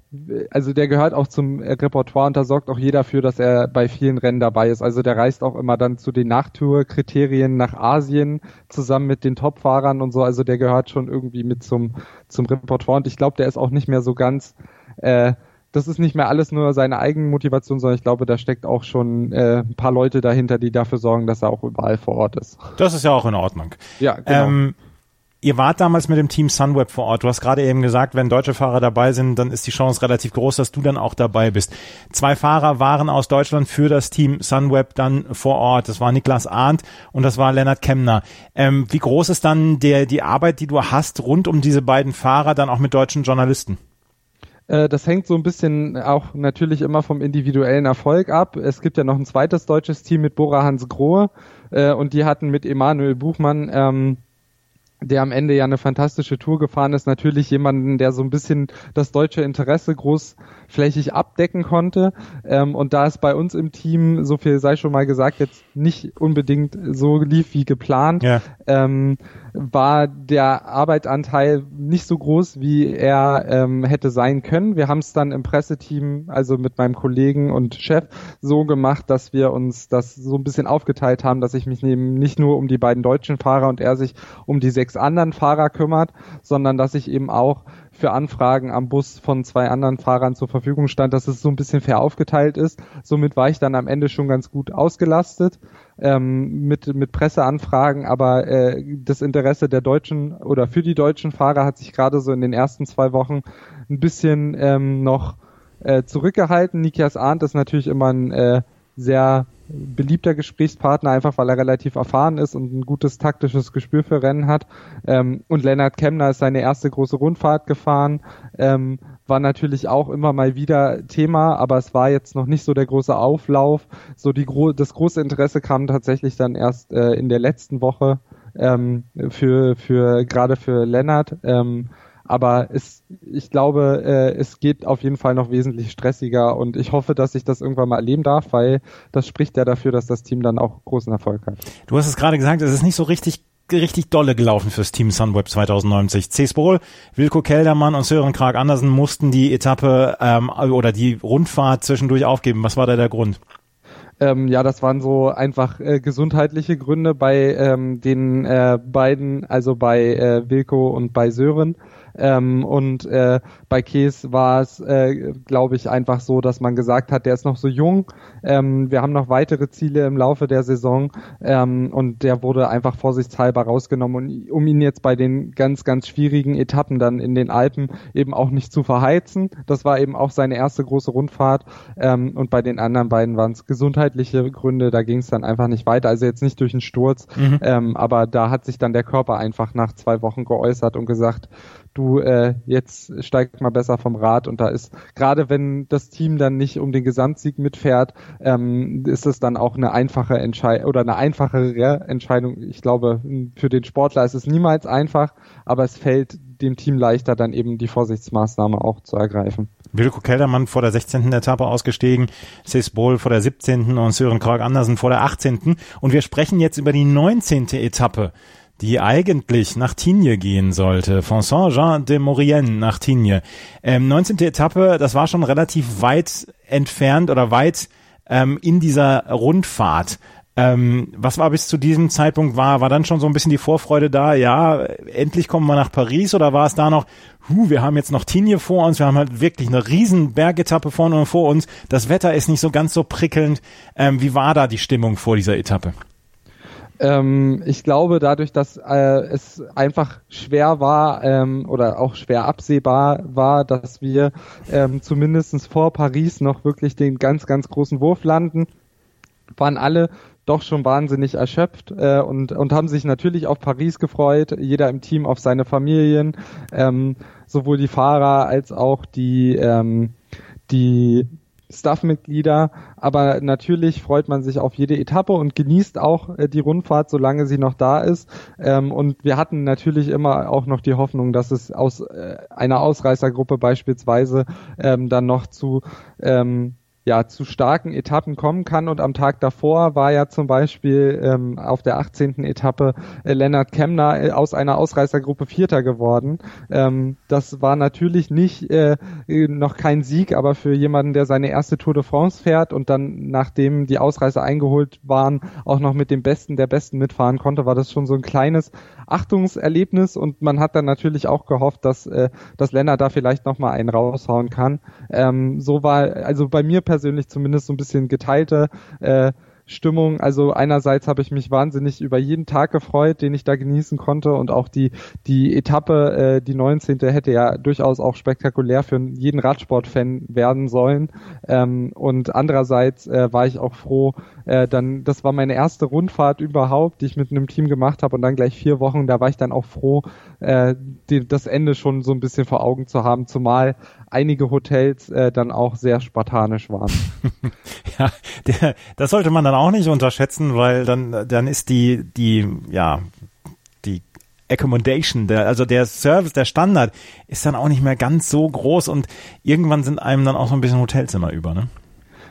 also der gehört auch zum Repertoire und da sorgt auch jeder für, dass er bei vielen Rennen dabei ist. Also der reist auch immer dann zu den Nachtour-Kriterien nach Asien zusammen mit den Top-Fahrern und so. Also der gehört schon irgendwie mit zum, zum Repertoire und ich glaube, der ist auch nicht mehr so ganz, äh, das ist nicht mehr alles nur seine eigene Motivation, sondern ich glaube, da steckt auch schon äh, ein paar Leute dahinter, die dafür sorgen, dass er auch überall vor Ort ist. Das ist ja auch in Ordnung. Ja, genau. Ähm, Ihr wart damals mit dem Team Sunweb vor Ort. Du hast gerade eben gesagt, wenn deutsche Fahrer dabei sind, dann ist die Chance relativ groß, dass du dann auch dabei bist. Zwei Fahrer waren aus Deutschland für das Team Sunweb dann vor Ort. Das war Niklas Arndt und das war Lennart Kemner. Ähm, wie groß ist dann der, die Arbeit, die du hast rund um diese beiden Fahrer dann auch mit deutschen Journalisten? Äh, das hängt so ein bisschen auch natürlich immer vom individuellen Erfolg ab. Es gibt ja noch ein zweites deutsches Team mit Bora Hans Grohe äh, und die hatten mit Emanuel Buchmann, ähm, der am Ende ja eine fantastische Tour gefahren ist, natürlich jemanden, der so ein bisschen das deutsche Interesse großflächig abdecken konnte. Ähm, und da es bei uns im Team, so viel sei schon mal gesagt, jetzt nicht unbedingt so lief wie geplant, ja. ähm, war der Arbeitanteil nicht so groß, wie er ähm, hätte sein können. Wir haben es dann im Presseteam, also mit meinem Kollegen und Chef, so gemacht, dass wir uns das so ein bisschen aufgeteilt haben, dass ich mich neben nicht nur um die beiden deutschen Fahrer und er sich um die sechs anderen Fahrer kümmert, sondern dass ich eben auch für Anfragen am Bus von zwei anderen Fahrern zur Verfügung stand, dass es so ein bisschen fair aufgeteilt ist. Somit war ich dann am Ende schon ganz gut ausgelastet ähm, mit, mit Presseanfragen, aber äh, das Interesse der deutschen oder für die deutschen Fahrer hat sich gerade so in den ersten zwei Wochen ein bisschen ähm, noch äh, zurückgehalten. Nikias Arndt ist natürlich immer ein äh, sehr beliebter Gesprächspartner, einfach weil er relativ erfahren ist und ein gutes taktisches Gespür für Rennen hat. Ähm, und Lennart Kemner ist seine erste große Rundfahrt gefahren, ähm, war natürlich auch immer mal wieder Thema, aber es war jetzt noch nicht so der große Auflauf. So die gro das große Interesse kam tatsächlich dann erst äh, in der letzten Woche ähm, für für gerade für Lennart. Ähm, aber es, ich glaube, äh, es geht auf jeden Fall noch wesentlich stressiger und ich hoffe, dass ich das irgendwann mal erleben darf, weil das spricht ja dafür, dass das Team dann auch großen Erfolg hat. Du hast es gerade gesagt, es ist nicht so richtig richtig dolle gelaufen fürs Team Sunweb 2090. C. Spol, Wilko Keldermann und Sören Krag Andersen mussten die Etappe ähm, oder die Rundfahrt zwischendurch aufgeben. Was war da der Grund? Ähm, ja, das waren so einfach äh, gesundheitliche Gründe bei ähm, den äh, beiden, also bei äh, Wilko und bei Sören. Ähm, und äh, bei Kees war es, äh, glaube ich, einfach so, dass man gesagt hat, der ist noch so jung. Ähm, wir haben noch weitere Ziele im Laufe der Saison ähm, und der wurde einfach vorsichtshalber rausgenommen, und, um ihn jetzt bei den ganz, ganz schwierigen Etappen dann in den Alpen eben auch nicht zu verheizen. Das war eben auch seine erste große Rundfahrt ähm, und bei den anderen beiden waren es gesundheitliche Gründe, da ging es dann einfach nicht weiter. Also jetzt nicht durch einen Sturz, mhm. ähm, aber da hat sich dann der Körper einfach nach zwei Wochen geäußert und gesagt, du äh, jetzt steig mal besser vom Rad und da ist gerade wenn das Team dann nicht um den Gesamtsieg mitfährt, ähm, ist es dann auch eine einfache Entscheidung oder eine einfachere Entscheidung. Ich glaube, für den Sportler ist es niemals einfach, aber es fällt dem Team leichter, dann eben die Vorsichtsmaßnahme auch zu ergreifen. Wilko Keldermann vor der 16. Etappe ausgestiegen, Cis Bohl vor der 17. und Sören Krag Andersen vor der 18. Und wir sprechen jetzt über die 19. Etappe die eigentlich nach Tignes gehen sollte, von Saint-Jean de Maurienne nach Tignes. Ähm, 19. Etappe, das war schon relativ weit entfernt oder weit ähm, in dieser Rundfahrt. Ähm, was war bis zu diesem Zeitpunkt war, war dann schon so ein bisschen die Vorfreude da, ja, endlich kommen wir nach Paris oder war es da noch, hu, wir haben jetzt noch Tignes vor uns, wir haben halt wirklich eine riesen Bergetappe vorne und vor uns, das Wetter ist nicht so ganz so prickelnd. Ähm, wie war da die Stimmung vor dieser Etappe? Ähm, ich glaube, dadurch, dass äh, es einfach schwer war ähm, oder auch schwer absehbar war, dass wir ähm, zumindest vor Paris noch wirklich den ganz, ganz großen Wurf landen, waren alle doch schon wahnsinnig erschöpft äh, und, und haben sich natürlich auf Paris gefreut, jeder im Team auf seine Familien, ähm, sowohl die Fahrer als auch die, ähm, die Staff-Mitglieder, aber natürlich freut man sich auf jede Etappe und genießt auch äh, die Rundfahrt, solange sie noch da ist. Ähm, und wir hatten natürlich immer auch noch die Hoffnung, dass es aus äh, einer Ausreißergruppe beispielsweise ähm, dann noch zu ähm, ja zu starken Etappen kommen kann. Und am Tag davor war ja zum Beispiel ähm, auf der 18. Etappe äh, Lennart Kemner äh, aus einer Ausreißergruppe Vierter geworden. Ähm, das war natürlich nicht äh, noch kein Sieg, aber für jemanden, der seine erste Tour de France fährt und dann nachdem die Ausreißer eingeholt waren, auch noch mit dem Besten der Besten mitfahren konnte, war das schon so ein kleines Achtungserlebnis und man hat dann natürlich auch gehofft, dass, äh, dass Lennart da vielleicht nochmal einen raushauen kann. Ähm, so war, also bei mir persönlich zumindest so ein bisschen geteilte äh, Stimmung. Also einerseits habe ich mich wahnsinnig über jeden Tag gefreut, den ich da genießen konnte und auch die die Etappe, äh, die 19. hätte ja durchaus auch spektakulär für jeden Radsportfan werden sollen. Ähm, und andererseits äh, war ich auch froh, äh, dann das war meine erste Rundfahrt überhaupt, die ich mit einem Team gemacht habe und dann gleich vier Wochen. Da war ich dann auch froh, äh, die, das Ende schon so ein bisschen vor Augen zu haben, zumal einige Hotels äh, dann auch sehr spartanisch waren. ja, der, das sollte man dann auch nicht unterschätzen, weil dann, dann ist die, die, ja, die Accommodation, der, also der Service, der Standard ist dann auch nicht mehr ganz so groß und irgendwann sind einem dann auch so ein bisschen Hotelzimmer über, ne?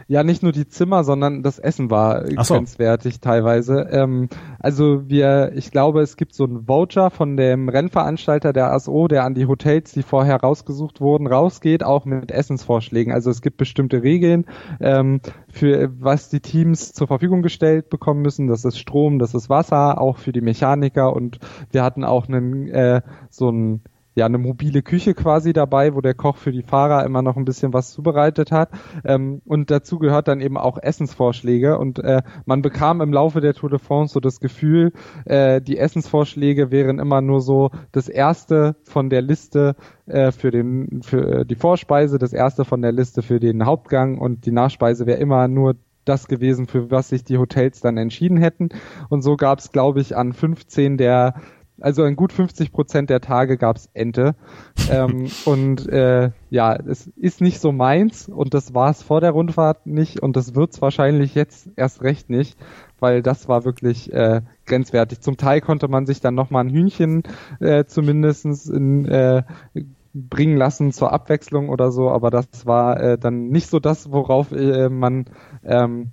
Ja, nicht nur die Zimmer, sondern das Essen war so. grenzwertig teilweise. Ähm, also wir, ich glaube, es gibt so einen Voucher von dem Rennveranstalter der ASO, der an die Hotels, die vorher rausgesucht wurden, rausgeht, auch mit Essensvorschlägen. Also es gibt bestimmte Regeln, ähm, für was die Teams zur Verfügung gestellt bekommen müssen. Das ist Strom, das ist Wasser, auch für die Mechaniker und wir hatten auch einen äh, so ein ja eine mobile Küche quasi dabei, wo der Koch für die Fahrer immer noch ein bisschen was zubereitet hat. Ähm, und dazu gehört dann eben auch Essensvorschläge. Und äh, man bekam im Laufe der Tour de France so das Gefühl, äh, die Essensvorschläge wären immer nur so das erste von der Liste äh, für den für die Vorspeise, das erste von der Liste für den Hauptgang und die Nachspeise wäre immer nur das gewesen, für was sich die Hotels dann entschieden hätten. Und so gab es, glaube ich, an 15 der also in gut 50 Prozent der Tage gab's Ente. ähm, und äh, ja, es ist nicht so meins und das war es vor der Rundfahrt nicht und das wird's wahrscheinlich jetzt erst recht nicht, weil das war wirklich äh, grenzwertig. Zum Teil konnte man sich dann nochmal ein Hühnchen äh, zumindestens in, äh, bringen lassen zur Abwechslung oder so, aber das war äh, dann nicht so das, worauf äh, man ähm,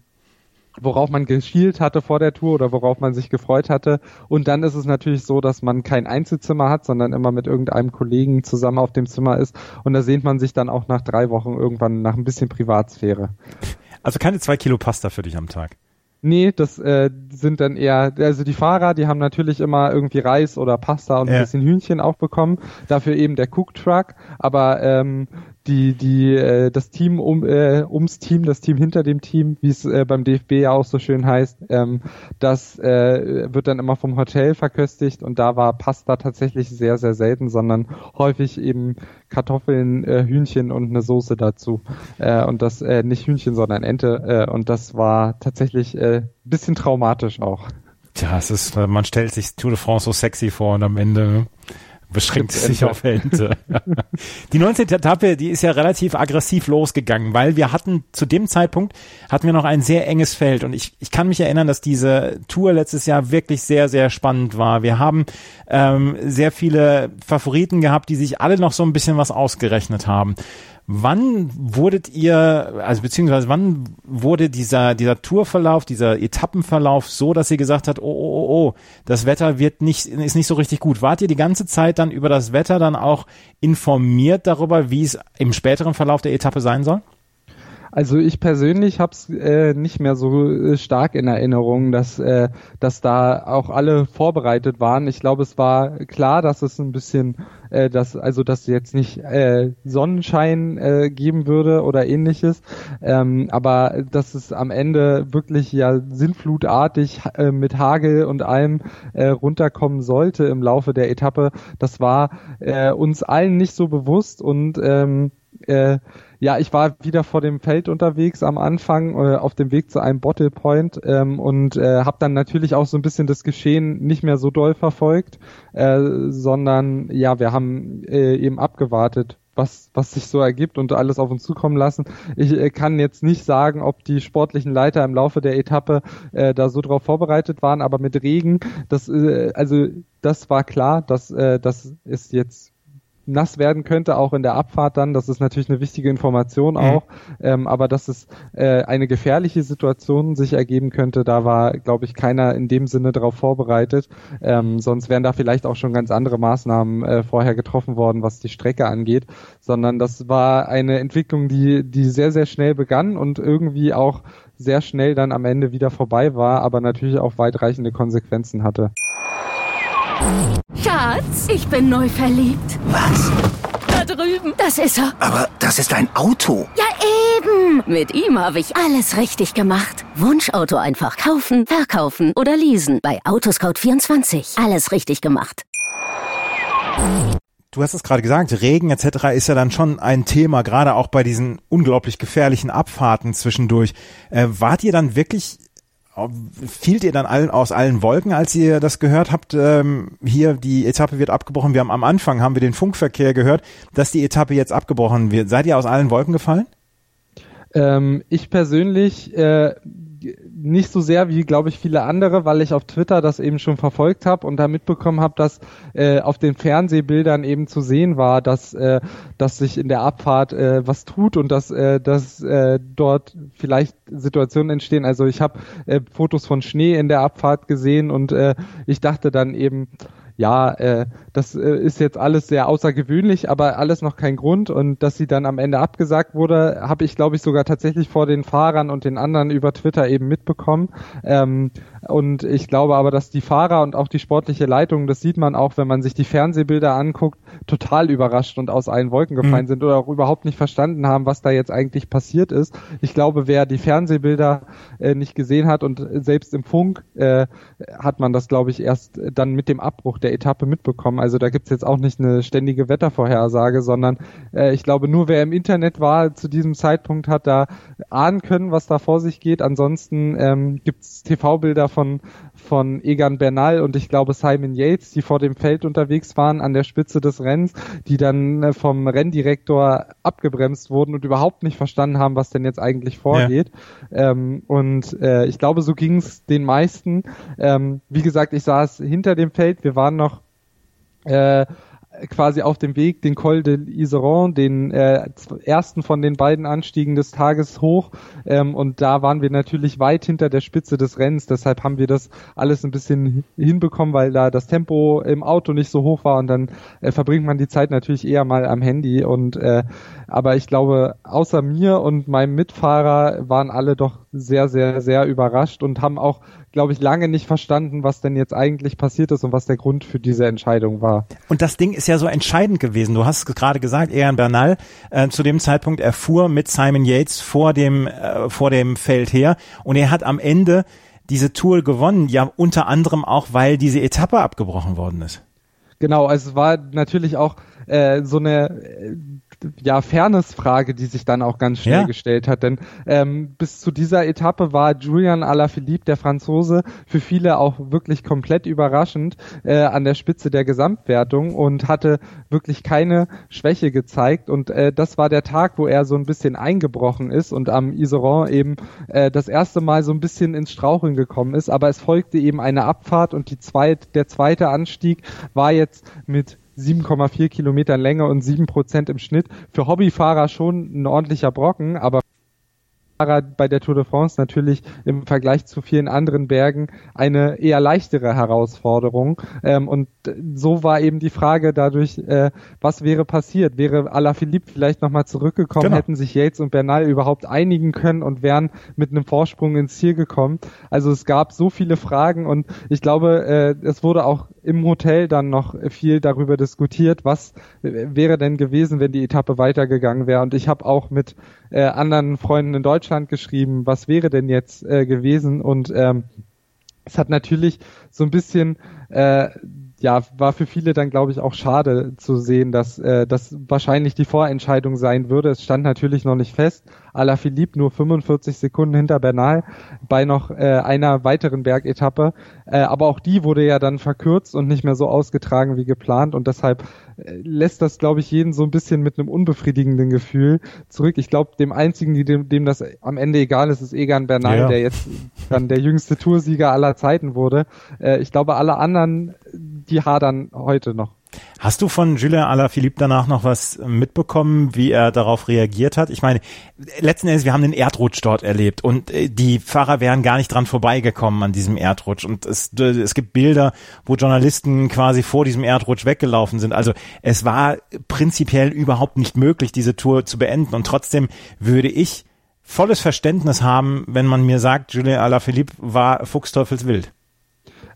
worauf man geschielt hatte vor der Tour oder worauf man sich gefreut hatte. Und dann ist es natürlich so, dass man kein Einzelzimmer hat, sondern immer mit irgendeinem Kollegen zusammen auf dem Zimmer ist. Und da sehnt man sich dann auch nach drei Wochen irgendwann nach ein bisschen Privatsphäre. Also keine zwei Kilo Pasta für dich am Tag. Nee, das äh, sind dann eher, also die Fahrer, die haben natürlich immer irgendwie Reis oder Pasta und ja. ein bisschen Hühnchen auch bekommen. Dafür eben der Cook Truck. Aber ähm, die, die, äh, das Team um, äh, ums Team, das Team hinter dem Team, wie es äh, beim DFB ja auch so schön heißt, ähm, das äh, wird dann immer vom Hotel verköstigt und da war Pasta tatsächlich sehr, sehr selten, sondern häufig eben Kartoffeln, äh, Hühnchen und eine Soße dazu. Äh, und das äh, nicht Hühnchen, sondern Ente. Äh, und das war tatsächlich äh, bisschen traumatisch auch. Tja, es ist, man stellt sich Tour de France so sexy vor und am Ende. Beschränkt sich auf Ente. die 19. Etappe, die ist ja relativ aggressiv losgegangen, weil wir hatten zu dem Zeitpunkt hatten wir noch ein sehr enges Feld und ich, ich kann mich erinnern, dass diese Tour letztes Jahr wirklich sehr, sehr spannend war. Wir haben ähm, sehr viele Favoriten gehabt, die sich alle noch so ein bisschen was ausgerechnet haben. Wann wurdet ihr, also beziehungsweise wann wurde dieser, dieser Tourverlauf, dieser Etappenverlauf so, dass ihr gesagt habt, oh, oh, oh, oh, das Wetter wird nicht, ist nicht so richtig gut. Wart ihr die ganze Zeit dann über das Wetter dann auch informiert darüber, wie es im späteren Verlauf der Etappe sein soll? Also ich persönlich habe es äh, nicht mehr so äh, stark in Erinnerung, dass, äh, dass da auch alle vorbereitet waren. Ich glaube, es war klar, dass es ein bisschen, äh, dass, also dass jetzt nicht äh, Sonnenschein äh, geben würde oder ähnliches, ähm, aber dass es am Ende wirklich ja sinnflutartig äh, mit Hagel und allem äh, runterkommen sollte im Laufe der Etappe, das war äh, uns allen nicht so bewusst und ähm, äh, ja, ich war wieder vor dem Feld unterwegs am Anfang, äh, auf dem Weg zu einem Bottle Point ähm, und äh, habe dann natürlich auch so ein bisschen das Geschehen nicht mehr so doll verfolgt, äh, sondern ja, wir haben äh, eben abgewartet, was, was sich so ergibt und alles auf uns zukommen lassen. Ich äh, kann jetzt nicht sagen, ob die sportlichen Leiter im Laufe der Etappe äh, da so drauf vorbereitet waren, aber mit Regen, das, äh, also das war klar, dass äh, das ist jetzt nass werden könnte, auch in der Abfahrt dann. Das ist natürlich eine wichtige Information auch. Mhm. Ähm, aber dass es äh, eine gefährliche Situation sich ergeben könnte, da war, glaube ich, keiner in dem Sinne darauf vorbereitet. Ähm, sonst wären da vielleicht auch schon ganz andere Maßnahmen äh, vorher getroffen worden, was die Strecke angeht. Sondern das war eine Entwicklung, die, die sehr, sehr schnell begann und irgendwie auch sehr schnell dann am Ende wieder vorbei war, aber natürlich auch weitreichende Konsequenzen hatte. Schatz, ich bin neu verliebt. Was? Da drüben. Das ist er. Aber das ist ein Auto. Ja, eben. Mit ihm habe ich alles richtig gemacht. Wunschauto einfach kaufen, verkaufen oder leasen. Bei Autoscout24. Alles richtig gemacht. Du hast es gerade gesagt, Regen etc. ist ja dann schon ein Thema, gerade auch bei diesen unglaublich gefährlichen Abfahrten zwischendurch. Äh, wart ihr dann wirklich fielt ihr dann allen aus allen Wolken, als ihr das gehört habt? Ähm, hier die Etappe wird abgebrochen. Wir haben am Anfang haben wir den Funkverkehr gehört, dass die Etappe jetzt abgebrochen wird. Seid ihr aus allen Wolken gefallen? Ähm, ich persönlich äh, nicht so sehr wie, glaube ich, viele andere, weil ich auf Twitter das eben schon verfolgt habe und da mitbekommen habe, dass äh, auf den Fernsehbildern eben zu sehen war, dass, äh, dass sich in der Abfahrt äh, was tut und dass, äh, dass äh, dort vielleicht Situationen entstehen. Also ich habe äh, Fotos von Schnee in der Abfahrt gesehen und äh, ich dachte dann eben, ja, äh, das äh, ist jetzt alles sehr außergewöhnlich, aber alles noch kein Grund. Und dass sie dann am Ende abgesagt wurde, habe ich, glaube ich, sogar tatsächlich vor den Fahrern und den anderen über Twitter eben mitbekommen. Ähm, und ich glaube aber, dass die Fahrer und auch die sportliche Leitung, das sieht man auch, wenn man sich die Fernsehbilder anguckt, total überrascht und aus allen Wolken gefallen mhm. sind oder auch überhaupt nicht verstanden haben, was da jetzt eigentlich passiert ist. Ich glaube, wer die Fernsehbilder äh, nicht gesehen hat und selbst im Funk äh, hat man das, glaube ich, erst dann mit dem Abbruch der Etappe mitbekommen. Also da gibt's jetzt auch nicht eine ständige Wettervorhersage, sondern äh, ich glaube, nur wer im Internet war zu diesem Zeitpunkt hat da ahnen können, was da vor sich geht. Ansonsten ähm, gibt's TV-Bilder von, von Egan Bernal und ich glaube Simon Yates, die vor dem Feld unterwegs waren an der Spitze des Rennens, die dann äh, vom Renndirektor abgebremst wurden und überhaupt nicht verstanden haben, was denn jetzt eigentlich vorgeht. Ja. Ähm, und äh, ich glaube, so ging es den meisten. Ähm, wie gesagt, ich saß hinter dem Feld, wir waren noch äh, quasi auf dem Weg den Col de Iseron, den äh, ersten von den beiden Anstiegen des Tages hoch. Ähm, und da waren wir natürlich weit hinter der Spitze des Rennens. Deshalb haben wir das alles ein bisschen hinbekommen, weil da das Tempo im Auto nicht so hoch war. Und dann äh, verbringt man die Zeit natürlich eher mal am Handy. Und äh, aber ich glaube, außer mir und meinem Mitfahrer waren alle doch sehr, sehr, sehr überrascht und haben auch glaube ich, lange nicht verstanden, was denn jetzt eigentlich passiert ist und was der Grund für diese Entscheidung war. Und das Ding ist ja so entscheidend gewesen. Du hast es gerade gesagt, Eran Bernal äh, zu dem Zeitpunkt erfuhr mit Simon Yates vor dem, äh, vor dem Feld her und er hat am Ende diese Tour gewonnen, ja unter anderem auch, weil diese Etappe abgebrochen worden ist. Genau, also es war natürlich auch äh, so eine äh, ja, Fairness-Frage, die sich dann auch ganz schnell ja. gestellt hat. Denn ähm, bis zu dieser Etappe war Julian Alaphilippe, der Franzose, für viele auch wirklich komplett überraschend äh, an der Spitze der Gesamtwertung und hatte wirklich keine Schwäche gezeigt. Und äh, das war der Tag, wo er so ein bisschen eingebrochen ist und am Iseron eben äh, das erste Mal so ein bisschen ins Straucheln gekommen ist. Aber es folgte eben eine Abfahrt und die zweit, der zweite Anstieg war jetzt mit 7,4 Kilometern Länge und 7 Prozent im Schnitt. Für Hobbyfahrer schon ein ordentlicher Brocken, aber bei der Tour de France natürlich im Vergleich zu vielen anderen Bergen eine eher leichtere Herausforderung. Ähm, und so war eben die Frage dadurch, äh, was wäre passiert? Wäre Alaphilippe vielleicht nochmal zurückgekommen, genau. hätten sich Yates und Bernal überhaupt einigen können und wären mit einem Vorsprung ins Ziel gekommen? Also es gab so viele Fragen und ich glaube, äh, es wurde auch im Hotel dann noch viel darüber diskutiert, was wäre denn gewesen, wenn die Etappe weitergegangen wäre. Und ich habe auch mit äh, anderen Freunden in Deutschland geschrieben, was wäre denn jetzt äh, gewesen. Und ähm, es hat natürlich so ein bisschen äh, ja, war für viele dann, glaube ich, auch schade zu sehen, dass äh, das wahrscheinlich die Vorentscheidung sein würde. Es stand natürlich noch nicht fest. Alaphilippe nur 45 Sekunden hinter Bernal bei noch äh, einer weiteren Bergetappe. Äh, aber auch die wurde ja dann verkürzt und nicht mehr so ausgetragen wie geplant. Und deshalb äh, lässt das, glaube ich, jeden so ein bisschen mit einem unbefriedigenden Gefühl zurück. Ich glaube, dem einzigen, dem, dem das am Ende egal ist, ist Egan Bernal, ja. der jetzt dann der jüngste Toursieger aller Zeiten wurde. Äh, ich glaube, alle anderen, die hadern heute noch. Hast du von Julien Alaphilippe danach noch was mitbekommen, wie er darauf reagiert hat? Ich meine, letzten Endes, wir haben den Erdrutsch dort erlebt und äh, die Fahrer wären gar nicht dran vorbeigekommen an diesem Erdrutsch und es, es gibt Bilder, wo Journalisten quasi vor diesem Erdrutsch weggelaufen sind. Also es war prinzipiell überhaupt nicht möglich, diese Tour zu beenden und trotzdem würde ich volles Verständnis haben, wenn man mir sagt, Julien Alaphilippe war fuchsteufelswild.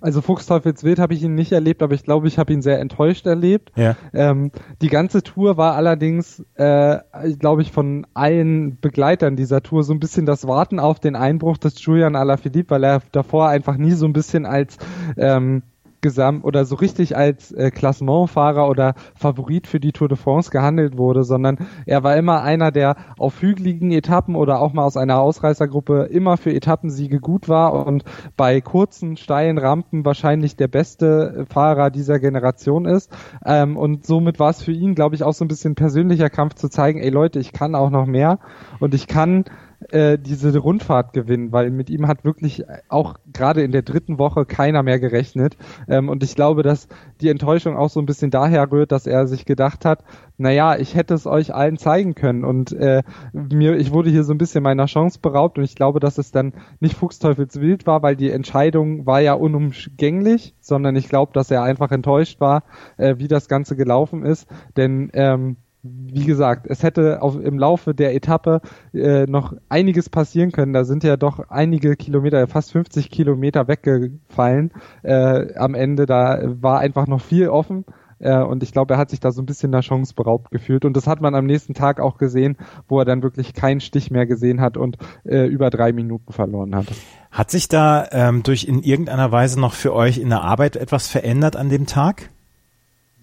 Also Fuchsteufelswild habe ich ihn nicht erlebt, aber ich glaube, ich habe ihn sehr enttäuscht erlebt. Ja. Ähm, die ganze Tour war allerdings, äh, glaube ich, von allen Begleitern dieser Tour so ein bisschen das Warten auf den Einbruch des Julian Alaphilippe, weil er davor einfach nie so ein bisschen als ähm, gesamt oder so richtig als äh, Klassementfahrer oder Favorit für die Tour de France gehandelt wurde, sondern er war immer einer, der auf hügeligen Etappen oder auch mal aus einer Ausreißergruppe immer für Etappensiege gut war und bei kurzen, steilen Rampen wahrscheinlich der beste Fahrer dieser Generation ist. Ähm, und somit war es für ihn, glaube ich, auch so ein bisschen persönlicher Kampf zu zeigen, ey Leute, ich kann auch noch mehr und ich kann äh, diese Rundfahrt gewinnen, weil mit ihm hat wirklich auch gerade in der dritten Woche keiner mehr gerechnet. Ähm, und ich glaube, dass die Enttäuschung auch so ein bisschen daher rührt, dass er sich gedacht hat, naja, ich hätte es euch allen zeigen können und äh, mir, ich wurde hier so ein bisschen meiner Chance beraubt und ich glaube, dass es dann nicht Fuchsteufelswild war, weil die Entscheidung war ja unumgänglich, sondern ich glaube, dass er einfach enttäuscht war, äh, wie das Ganze gelaufen ist, denn ähm, wie gesagt, es hätte auf, im Laufe der Etappe äh, noch einiges passieren können. Da sind ja doch einige Kilometer, fast 50 Kilometer weggefallen äh, am Ende. Da war einfach noch viel offen. Äh, und ich glaube, er hat sich da so ein bisschen der Chance beraubt gefühlt. Und das hat man am nächsten Tag auch gesehen, wo er dann wirklich keinen Stich mehr gesehen hat und äh, über drei Minuten verloren hat. Hat sich da ähm, durch in irgendeiner Weise noch für euch in der Arbeit etwas verändert an dem Tag?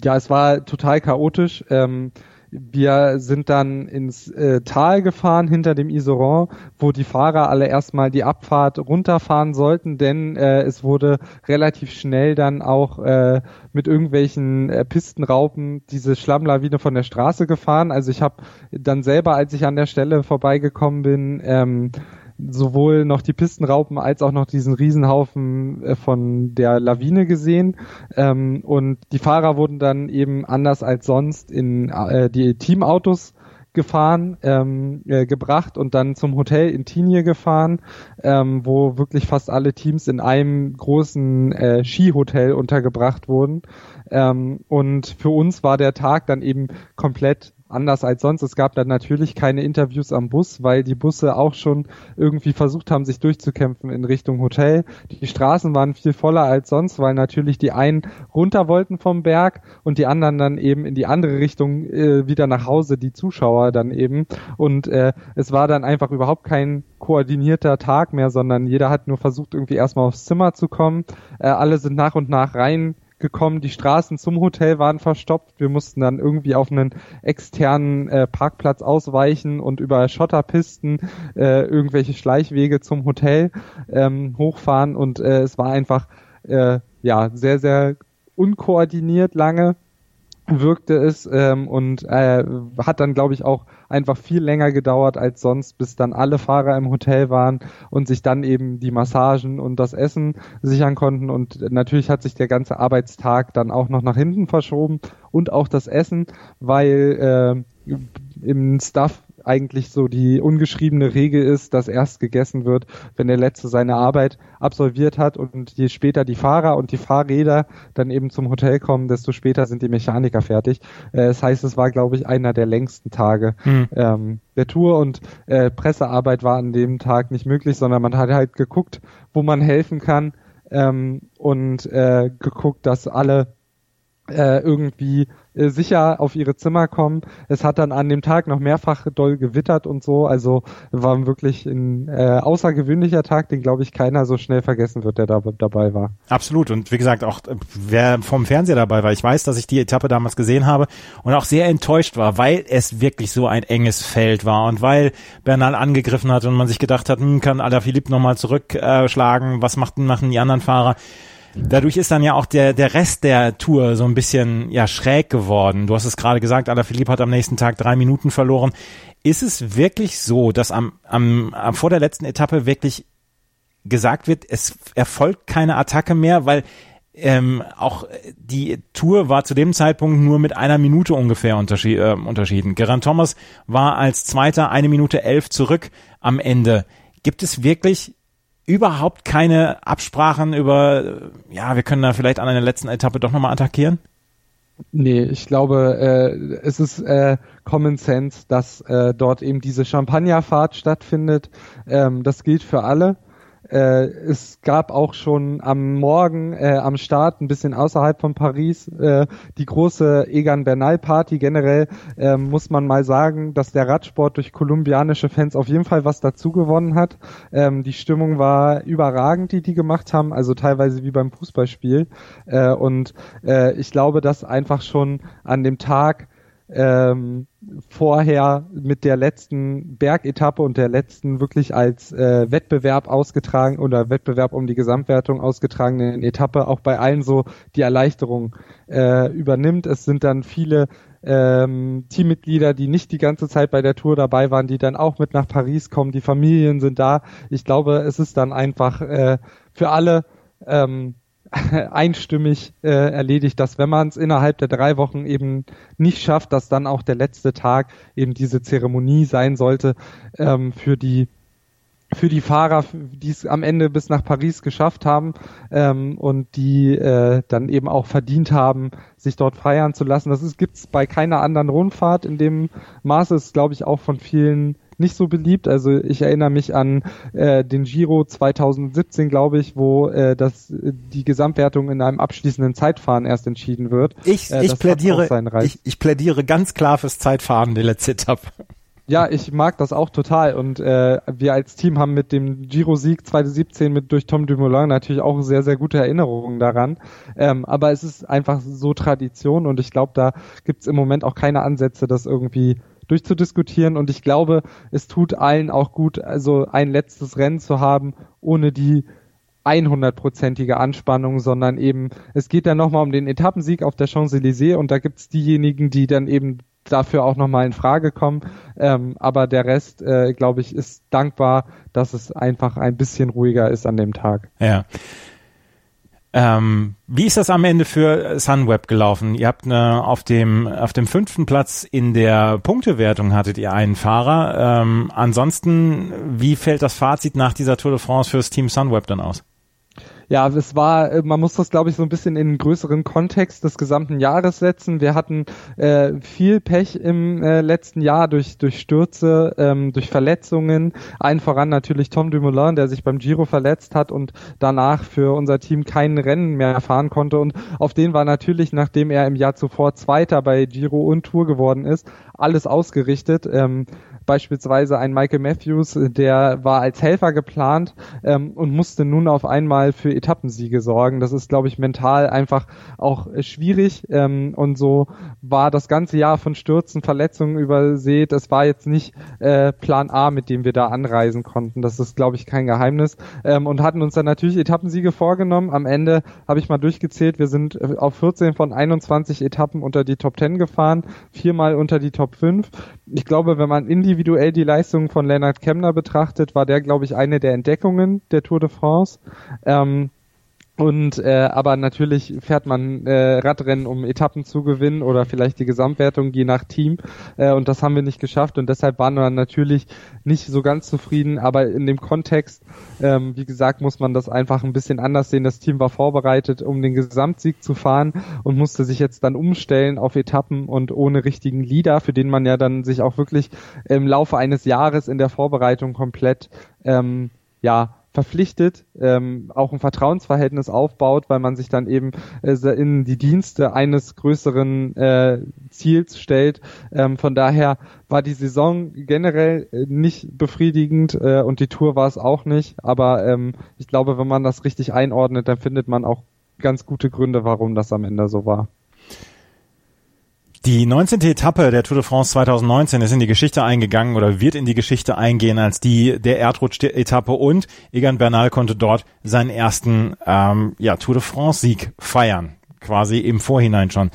Ja, es war total chaotisch. Ähm, wir sind dann ins äh, Tal gefahren hinter dem Iseron, wo die Fahrer alle erstmal die Abfahrt runterfahren sollten, denn äh, es wurde relativ schnell dann auch äh, mit irgendwelchen äh, Pistenraupen diese Schlammlawine von der Straße gefahren. Also ich habe dann selber, als ich an der Stelle vorbeigekommen bin, ähm, sowohl noch die Pistenraupen als auch noch diesen Riesenhaufen äh, von der Lawine gesehen. Ähm, und die Fahrer wurden dann eben anders als sonst in äh, die Teamautos gefahren, ähm, äh, gebracht und dann zum Hotel in Tignes gefahren, ähm, wo wirklich fast alle Teams in einem großen äh, Skihotel untergebracht wurden. Ähm, und für uns war der Tag dann eben komplett anders als sonst. Es gab dann natürlich keine Interviews am Bus, weil die Busse auch schon irgendwie versucht haben, sich durchzukämpfen in Richtung Hotel. Die Straßen waren viel voller als sonst, weil natürlich die einen runter wollten vom Berg und die anderen dann eben in die andere Richtung äh, wieder nach Hause, die Zuschauer dann eben. Und äh, es war dann einfach überhaupt kein koordinierter Tag mehr, sondern jeder hat nur versucht, irgendwie erstmal aufs Zimmer zu kommen. Äh, alle sind nach und nach rein gekommen. Die Straßen zum Hotel waren verstopft. Wir mussten dann irgendwie auf einen externen äh, Parkplatz ausweichen und über Schotterpisten äh, irgendwelche Schleichwege zum Hotel ähm, hochfahren. Und äh, es war einfach äh, ja sehr, sehr unkoordiniert lange wirkte es ähm, und äh, hat dann, glaube ich, auch einfach viel länger gedauert als sonst, bis dann alle Fahrer im Hotel waren und sich dann eben die Massagen und das Essen sichern konnten. Und natürlich hat sich der ganze Arbeitstag dann auch noch nach hinten verschoben und auch das Essen, weil äh, im Staff eigentlich so die ungeschriebene Regel ist, dass erst gegessen wird, wenn der Letzte seine Arbeit absolviert hat und je später die Fahrer und die Fahrräder dann eben zum Hotel kommen, desto später sind die Mechaniker fertig. Äh, das heißt, es war, glaube ich, einer der längsten Tage hm. ähm, der Tour und äh, Pressearbeit war an dem Tag nicht möglich, sondern man hat halt geguckt, wo man helfen kann ähm, und äh, geguckt, dass alle äh, irgendwie äh, sicher auf ihre Zimmer kommen. Es hat dann an dem Tag noch mehrfach doll gewittert und so. Also war wirklich ein äh, außergewöhnlicher Tag, den glaube ich keiner so schnell vergessen wird, der da dabei war. Absolut. Und wie gesagt, auch äh, wer vom Fernseher dabei war, ich weiß, dass ich die Etappe damals gesehen habe und auch sehr enttäuscht war, weil es wirklich so ein enges Feld war und weil Bernal angegriffen hat und man sich gedacht hat, hm, kann Alaphilippe nochmal zurückschlagen, was machten, machen die anderen Fahrer? Dadurch ist dann ja auch der, der Rest der Tour so ein bisschen ja schräg geworden. Du hast es gerade gesagt, Alaphilippe hat am nächsten Tag drei Minuten verloren. Ist es wirklich so, dass am, am, am vor der letzten Etappe wirklich gesagt wird, es erfolgt keine Attacke mehr, weil ähm, auch die Tour war zu dem Zeitpunkt nur mit einer Minute ungefähr unterschied, äh, unterschieden. Geraint Thomas war als Zweiter eine Minute elf zurück am Ende. Gibt es wirklich überhaupt keine Absprachen über, ja, wir können da vielleicht an einer letzten Etappe doch nochmal attackieren? Nee, ich glaube, äh, es ist äh, Common Sense, dass äh, dort eben diese Champagnerfahrt stattfindet. Ähm, das gilt für alle. Äh, es gab auch schon am Morgen äh, am Start, ein bisschen außerhalb von Paris, äh, die große Egan Bernal Party. Generell äh, muss man mal sagen, dass der Radsport durch kolumbianische Fans auf jeden Fall was dazu gewonnen hat. Ähm, die Stimmung war überragend, die die gemacht haben, also teilweise wie beim Fußballspiel. Äh, und äh, ich glaube, dass einfach schon an dem Tag ähm, vorher mit der letzten Bergetappe und der letzten wirklich als äh, Wettbewerb ausgetragen oder Wettbewerb um die Gesamtwertung ausgetragenen Etappe auch bei allen so die Erleichterung äh, übernimmt. Es sind dann viele ähm, Teammitglieder, die nicht die ganze Zeit bei der Tour dabei waren, die dann auch mit nach Paris kommen. Die Familien sind da. Ich glaube, es ist dann einfach äh, für alle ähm, einstimmig äh, erledigt, dass wenn man es innerhalb der drei Wochen eben nicht schafft, dass dann auch der letzte Tag eben diese Zeremonie sein sollte ähm, für die für die Fahrer, die es am Ende bis nach Paris geschafft haben ähm, und die äh, dann eben auch verdient haben, sich dort feiern zu lassen. Das gibt es bei keiner anderen Rundfahrt. In dem Maße ist, glaube ich, auch von vielen nicht so beliebt. Also ich erinnere mich an äh, den Giro 2017, glaube ich, wo äh, das die Gesamtwertung in einem abschließenden Zeitfahren erst entschieden wird. Ich, äh, ich plädiere, ich, ich plädiere ganz klar fürs Zeitfahren, die letzte Etappe. Ja, ich mag das auch total und äh, wir als Team haben mit dem Giro-Sieg 2017 mit durch Tom Dumoulin natürlich auch sehr, sehr gute Erinnerungen daran. Ähm, aber es ist einfach so Tradition und ich glaube, da gibt's im Moment auch keine Ansätze, das irgendwie durchzudiskutieren und ich glaube, es tut allen auch gut, also ein letztes Rennen zu haben, ohne die 100%ige Anspannung, sondern eben, es geht dann nochmal um den Etappensieg auf der Champs-Élysées und da gibt's diejenigen, die dann eben dafür auch nochmal in Frage kommen. Ähm, aber der Rest, äh, glaube ich, ist dankbar, dass es einfach ein bisschen ruhiger ist an dem Tag. Ja. Ähm, wie ist das am Ende für Sunweb gelaufen? Ihr habt eine, auf dem auf dem fünften Platz in der Punktewertung hattet ihr einen Fahrer. Ähm, ansonsten, wie fällt das Fazit nach dieser Tour de France fürs Team Sunweb dann aus? Ja, es war, äh, man muss das, glaube ich, so ein bisschen in einen größeren Kontext des gesamten Jahres setzen. Wir hatten äh, viel Pech im äh, letzten Jahr durch, durch Stürze, ähm, durch Verletzungen. Allen voran natürlich Tom Dumoulin, der sich beim Giro verletzt hat und danach für unser Team kein Rennen mehr fahren konnte. Und auf den war natürlich, nachdem er im Jahr zuvor Zweiter bei Giro und Tour geworden ist, alles ausgerichtet. Ähm, beispielsweise ein Michael Matthews, der war als Helfer geplant ähm, und musste nun auf einmal für Etappensiege sorgen. Das ist, glaube ich, mental einfach auch schwierig ähm, und so war das ganze Jahr von Stürzen, Verletzungen übersät. Es war jetzt nicht äh, Plan A, mit dem wir da anreisen konnten. Das ist, glaube ich, kein Geheimnis ähm, und hatten uns dann natürlich Etappensiege vorgenommen. Am Ende habe ich mal durchgezählt, wir sind äh, auf 14 von 21 Etappen unter die Top 10 gefahren, viermal unter die Top 5. Ich glaube, wenn man in die individuell die Leistung von Leonard Kemner betrachtet, war der, glaube ich, eine der Entdeckungen der Tour de France. Ähm, und äh, aber natürlich fährt man äh, Radrennen, um Etappen zu gewinnen oder vielleicht die Gesamtwertung je nach Team. Äh, und das haben wir nicht geschafft und deshalb waren wir natürlich nicht so ganz zufrieden. Aber in dem Kontext, ähm, wie gesagt, muss man das einfach ein bisschen anders sehen. Das Team war vorbereitet, um den Gesamtsieg zu fahren und musste sich jetzt dann umstellen auf Etappen und ohne richtigen Leader, für den man ja dann sich auch wirklich im Laufe eines Jahres in der Vorbereitung komplett ähm, ja verpflichtet, ähm, auch ein Vertrauensverhältnis aufbaut, weil man sich dann eben äh, in die Dienste eines größeren äh, Ziels stellt. Ähm, von daher war die Saison generell äh, nicht befriedigend äh, und die Tour war es auch nicht. Aber ähm, ich glaube, wenn man das richtig einordnet, dann findet man auch ganz gute Gründe, warum das am Ende so war. Die 19. Etappe der Tour de France 2019 ist in die Geschichte eingegangen oder wird in die Geschichte eingehen als die der Erdrutsch-Etappe und Egan Bernal konnte dort seinen ersten ähm, ja, Tour de France-Sieg feiern, quasi im Vorhinein schon.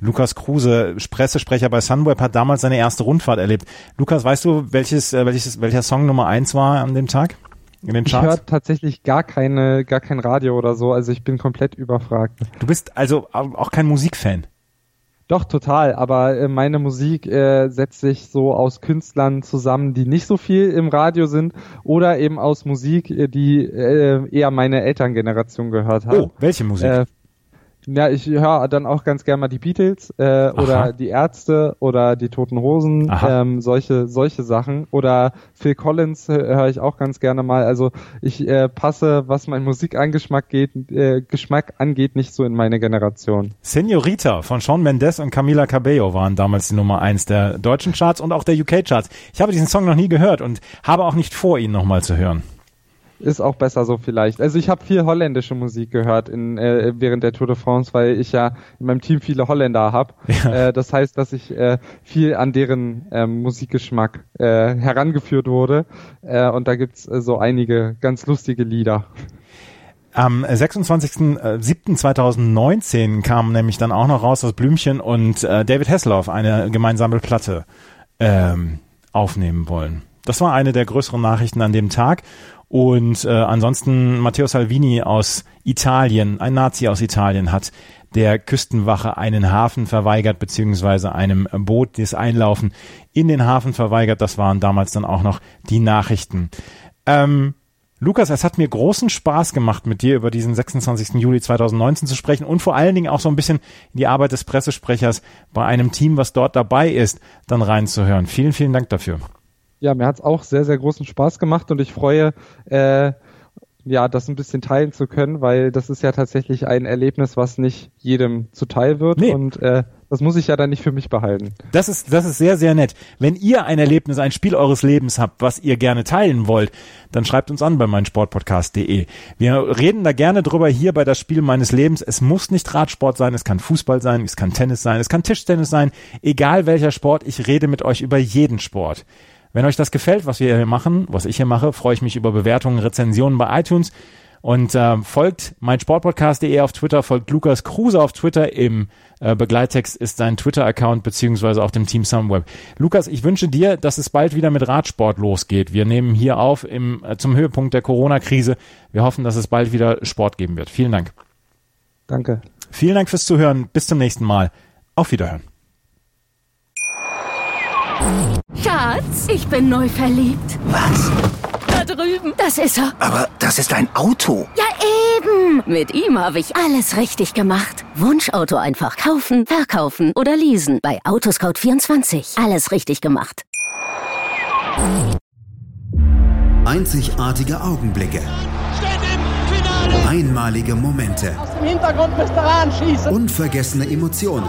Lukas Kruse, Pressesprecher bei Sunweb, hat damals seine erste Rundfahrt erlebt. Lukas, weißt du, welches, äh, welches, welcher Song Nummer eins war an dem Tag? in den Ich höre tatsächlich gar keine, gar kein Radio oder so, also ich bin komplett überfragt. Du bist also auch kein Musikfan. Doch, total, aber äh, meine Musik äh, setzt sich so aus Künstlern zusammen, die nicht so viel im Radio sind oder eben aus Musik, äh, die äh, eher meine Elterngeneration gehört hat. Oh, welche Musik? Ja, ich höre dann auch ganz gerne mal die Beatles äh, Aha. oder die Ärzte oder die Toten Hosen, Aha. ähm, solche solche Sachen oder Phil Collins höre ich auch ganz gerne mal. Also ich äh, passe, was mein Musikangeschmack geht, äh, Geschmack angeht, nicht so in meine Generation. Senorita von Shawn Mendes und Camila Cabello waren damals die Nummer eins der deutschen Charts und auch der UK-Charts. Ich habe diesen Song noch nie gehört und habe auch nicht vor, ihn nochmal zu hören. Ist auch besser so vielleicht. Also ich habe viel holländische Musik gehört in, äh, während der Tour de France, weil ich ja in meinem Team viele Holländer habe. Ja. Äh, das heißt, dass ich äh, viel an deren ähm, Musikgeschmack äh, herangeführt wurde. Äh, und da gibt's äh, so einige ganz lustige Lieder. Am 26.07.2019 kam nämlich dann auch noch raus, dass Blümchen und äh, David Hasselhoff eine gemeinsame Platte ähm, aufnehmen wollen. Das war eine der größeren Nachrichten an dem Tag. Und äh, ansonsten Matteo Salvini aus Italien, ein Nazi aus Italien, hat der Küstenwache einen Hafen verweigert, beziehungsweise einem Boot das Einlaufen in den Hafen verweigert. Das waren damals dann auch noch die Nachrichten. Ähm, Lukas, es hat mir großen Spaß gemacht, mit dir über diesen 26. Juli 2019 zu sprechen und vor allen Dingen auch so ein bisschen die Arbeit des Pressesprechers bei einem Team, was dort dabei ist, dann reinzuhören. Vielen, vielen Dank dafür. Ja, mir hat's auch sehr, sehr großen Spaß gemacht und ich freue, äh, ja, das ein bisschen teilen zu können, weil das ist ja tatsächlich ein Erlebnis, was nicht jedem zuteil wird Nee. und äh, das muss ich ja dann nicht für mich behalten. Das ist, das ist sehr, sehr nett. Wenn ihr ein Erlebnis, ein Spiel eures Lebens habt, was ihr gerne teilen wollt, dann schreibt uns an bei meinsportpodcast.de. Wir reden da gerne drüber hier bei das Spiel meines Lebens. Es muss nicht Radsport sein, es kann Fußball sein, es kann Tennis sein, es kann Tischtennis sein, egal welcher Sport. Ich rede mit euch über jeden Sport. Wenn euch das gefällt, was wir hier machen, was ich hier mache, freue ich mich über Bewertungen, Rezensionen bei iTunes und äh, folgt meinsportpodcast.de auf Twitter, folgt Lukas Kruse auf Twitter. Im äh, Begleittext ist sein Twitter-Account beziehungsweise auf dem Team Sunweb. Lukas, ich wünsche dir, dass es bald wieder mit Radsport losgeht. Wir nehmen hier auf im, äh, zum Höhepunkt der Corona-Krise. Wir hoffen, dass es bald wieder Sport geben wird. Vielen Dank. Danke. Vielen Dank fürs Zuhören. Bis zum nächsten Mal. Auf Wiederhören. Schatz, ich bin neu verliebt. Was? Da drüben. Das ist er. Aber das ist ein Auto. Ja, eben. Mit ihm habe ich alles richtig gemacht. Wunschauto einfach kaufen, verkaufen oder leasen. Bei Autoscout24. Alles richtig gemacht. Einzigartige Augenblicke. Einmalige Momente. Aus dem Hintergrund müsst ihr anschießen. Unvergessene Emotionen.